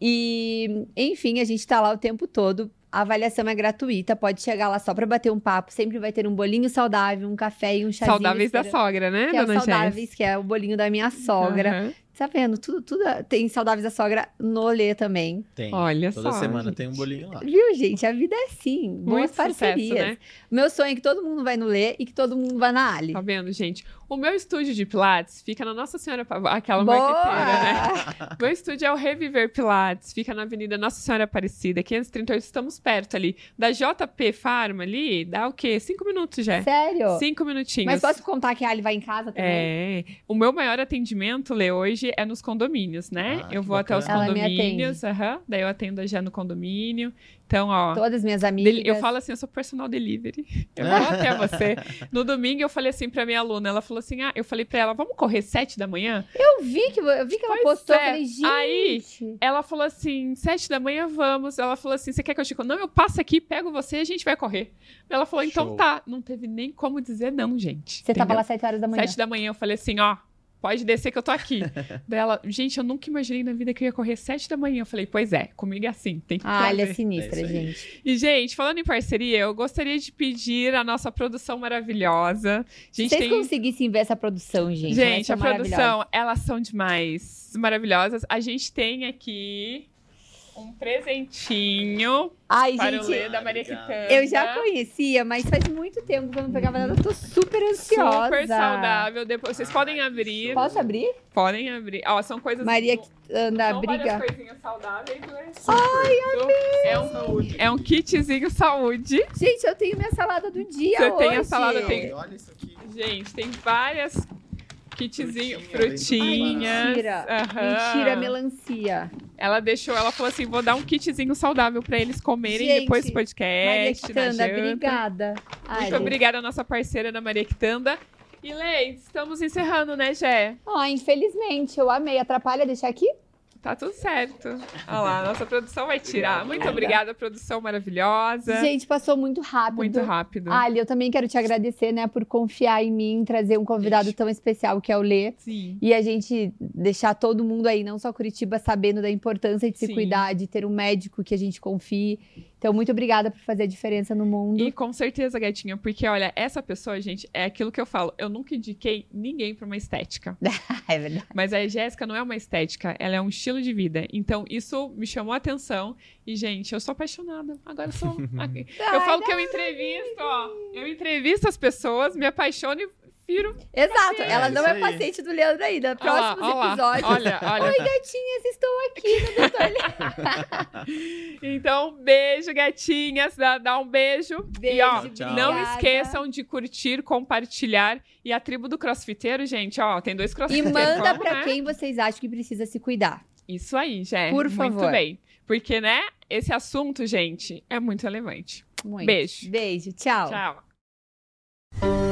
B: E, enfim, a gente tá lá o tempo todo. A avaliação é gratuita, pode chegar lá só pra bater um papo. Sempre vai ter um bolinho saudável, um café e um chazinho.
A: Saudáveis da sogra, né,
B: Que é
A: dona Jess?
B: saudáveis, que é o bolinho da minha sogra.
A: Aham.
B: Tá vendo? Tudo, tudo tem saudáveis da sogra no Lê também.
C: Tem.
A: Olha
C: Toda
A: só,
C: semana
A: gente.
C: tem um bolinho lá.
B: Viu, gente? A vida é assim. Boas
A: Muito sucesso,
B: parcerias.
A: né?
B: Meu sonho é que todo mundo vai no Lê e que todo mundo vai na Ali.
A: Tá vendo, gente? O meu estúdio de Pilates fica na Nossa Senhora... Aquela
B: Boa!
A: marqueteira, né? <laughs> Meu estúdio é o Reviver Pilates, fica na Avenida Nossa Senhora Aparecida, 538, estamos perto ali. Da JP Pharma ali, dá o quê? Cinco minutos já.
B: Sério?
A: Cinco minutinhos.
B: Mas posso contar que a Ali vai em casa também?
A: É. O meu maior atendimento, Lê, hoje é nos condomínios, né?
C: Ah,
A: eu vou até os
B: bacana. Ela me
A: condomínios, aham. daí eu atendo já no condomínio. Então, ó.
B: Todas as minhas amigas.
A: Eu falo assim, eu sou personal delivery. <laughs> Eu vou até você. No domingo eu falei assim pra minha aluna, ela falou assim: ah, eu falei pra ela, vamos correr sete da manhã?
B: Eu vi que, eu vi que ela
A: Pois
B: postou.
A: é.
B: Eu falei, gente.
A: Aí, Ela falou assim: sete da manhã vamos. Ela falou assim: você quer que eu te Não, eu passo aqui, pego você e a gente vai correr. Ela falou: então
C: Show.
A: tá. Não teve nem como dizer não, gente.
B: Você tava
A: entendeu?
B: lá 7 horas da manhã.
A: Sete da manhã, eu falei assim, ó, pode descer que eu tô aqui. <laughs> Daí ela, gente, eu nunca imaginei na vida que eu ia correr sete da manhã. Eu falei, pois é, comigo é assim, tem que
B: Ah, ela é sinistra,
C: É
B: gente.
A: E, gente, falando em parceria, eu gostaria de pedir a nossa produção maravilhosa. Gente
B: vocês
A: tem...
B: conseguissem ver essa produção, gente.
A: Gente, a produção, elas são demais maravilhosas. A gente tem aqui um presentinho
B: Ai,
A: para o
B: gente.
A: Lê da Maria. Quitanda.
B: Eu já conhecia, mas faz muito tempo que eu não pegava nada. Eu tô super ansiosa.
A: Super saudável. Depois, vocês podem abrir.
B: Posso abrir?
A: Podem abrir. Ó, são coisas...
B: Maria que anda
A: São
B: briga.
A: várias coisinhas saudáveis, né? Ai, É um, é um kitzinho saúde.
B: Gente, eu tenho minha salada do dia
A: Você
B: hoje.
A: tem a salada, tem-
C: Olha isso aqui.
A: Gente, tem várias kitzinho,
C: Frutinha,
A: frutinhas.
B: Mentira.
A: Aham.
B: Mentira, melancia.
A: Ela deixou, ela falou assim: vou dar um kitzinho saudável pra eles comerem
B: Gente,
A: depois do
B: Maria
A: podcast. na
B: Quitanda, obrigada. Ai,
A: Muito obrigada, nossa parceira da Maria Quitanda. E Lei, estamos encerrando, né, Gé?
B: Ó, infelizmente, eu amei. Atrapalha deixar aqui?
A: Tá tudo certo. Olha lá, nossa produção vai tirar. Muito obrigada, produção maravilhosa.
B: Gente, passou muito rápido.
A: Muito rápido.
B: Ali, eu também quero te agradecer, né, por confiar em mim, trazer um convidado tão especial que é o Lê.
A: Sim.
B: E a gente deixar todo mundo aí, não só Curitiba, sabendo da importância de se
A: Sim.
B: cuidar, de ter um médico que a gente confie, Então, muito obrigada por fazer a diferença no mundo.
A: E com certeza, gatinha, porque olha, essa pessoa, gente, é aquilo que eu falo. Eu nunca indiquei ninguém pra uma estética. <laughs>
B: é verdade.
A: Mas a Jéssica não é uma estética, ela é um estilo de vida. Então, isso me chamou a atenção. E, gente, eu sou apaixonada. Agora eu sou. <laughs> eu falo que eu entrevisto, ó. Eu entrevisto as pessoas, me apaixono e
B: Exato.
C: É,
B: Ela não
C: isso
B: é
C: aí.
B: paciente do Leandro ainda. Próximos
A: olha lá.
B: episódios.
A: Olha, olha.
B: Oi, gatinhas, estou aqui no Doutor Leandro. <laughs>
A: Então, beijo, gatinhas. Dá, dá um beijo.
B: Beijo,
A: e, ó,
C: tchau.
A: não esqueçam de curtir, compartilhar. E a tribo do crossfiteiro, gente, ó, tem dois
B: E
A: crossfiteiros.
B: manda
A: vamos,
B: pra
A: né?
B: quem vocês acham que precisa se cuidar.
A: Isso aí, Jé.
B: Por
A: Muito
B: favor.
A: bem. Porque, né, esse assunto, gente, é muito relevante.
B: Muito.
A: Beijo.
B: Beijo. Tchau.
A: Tchau.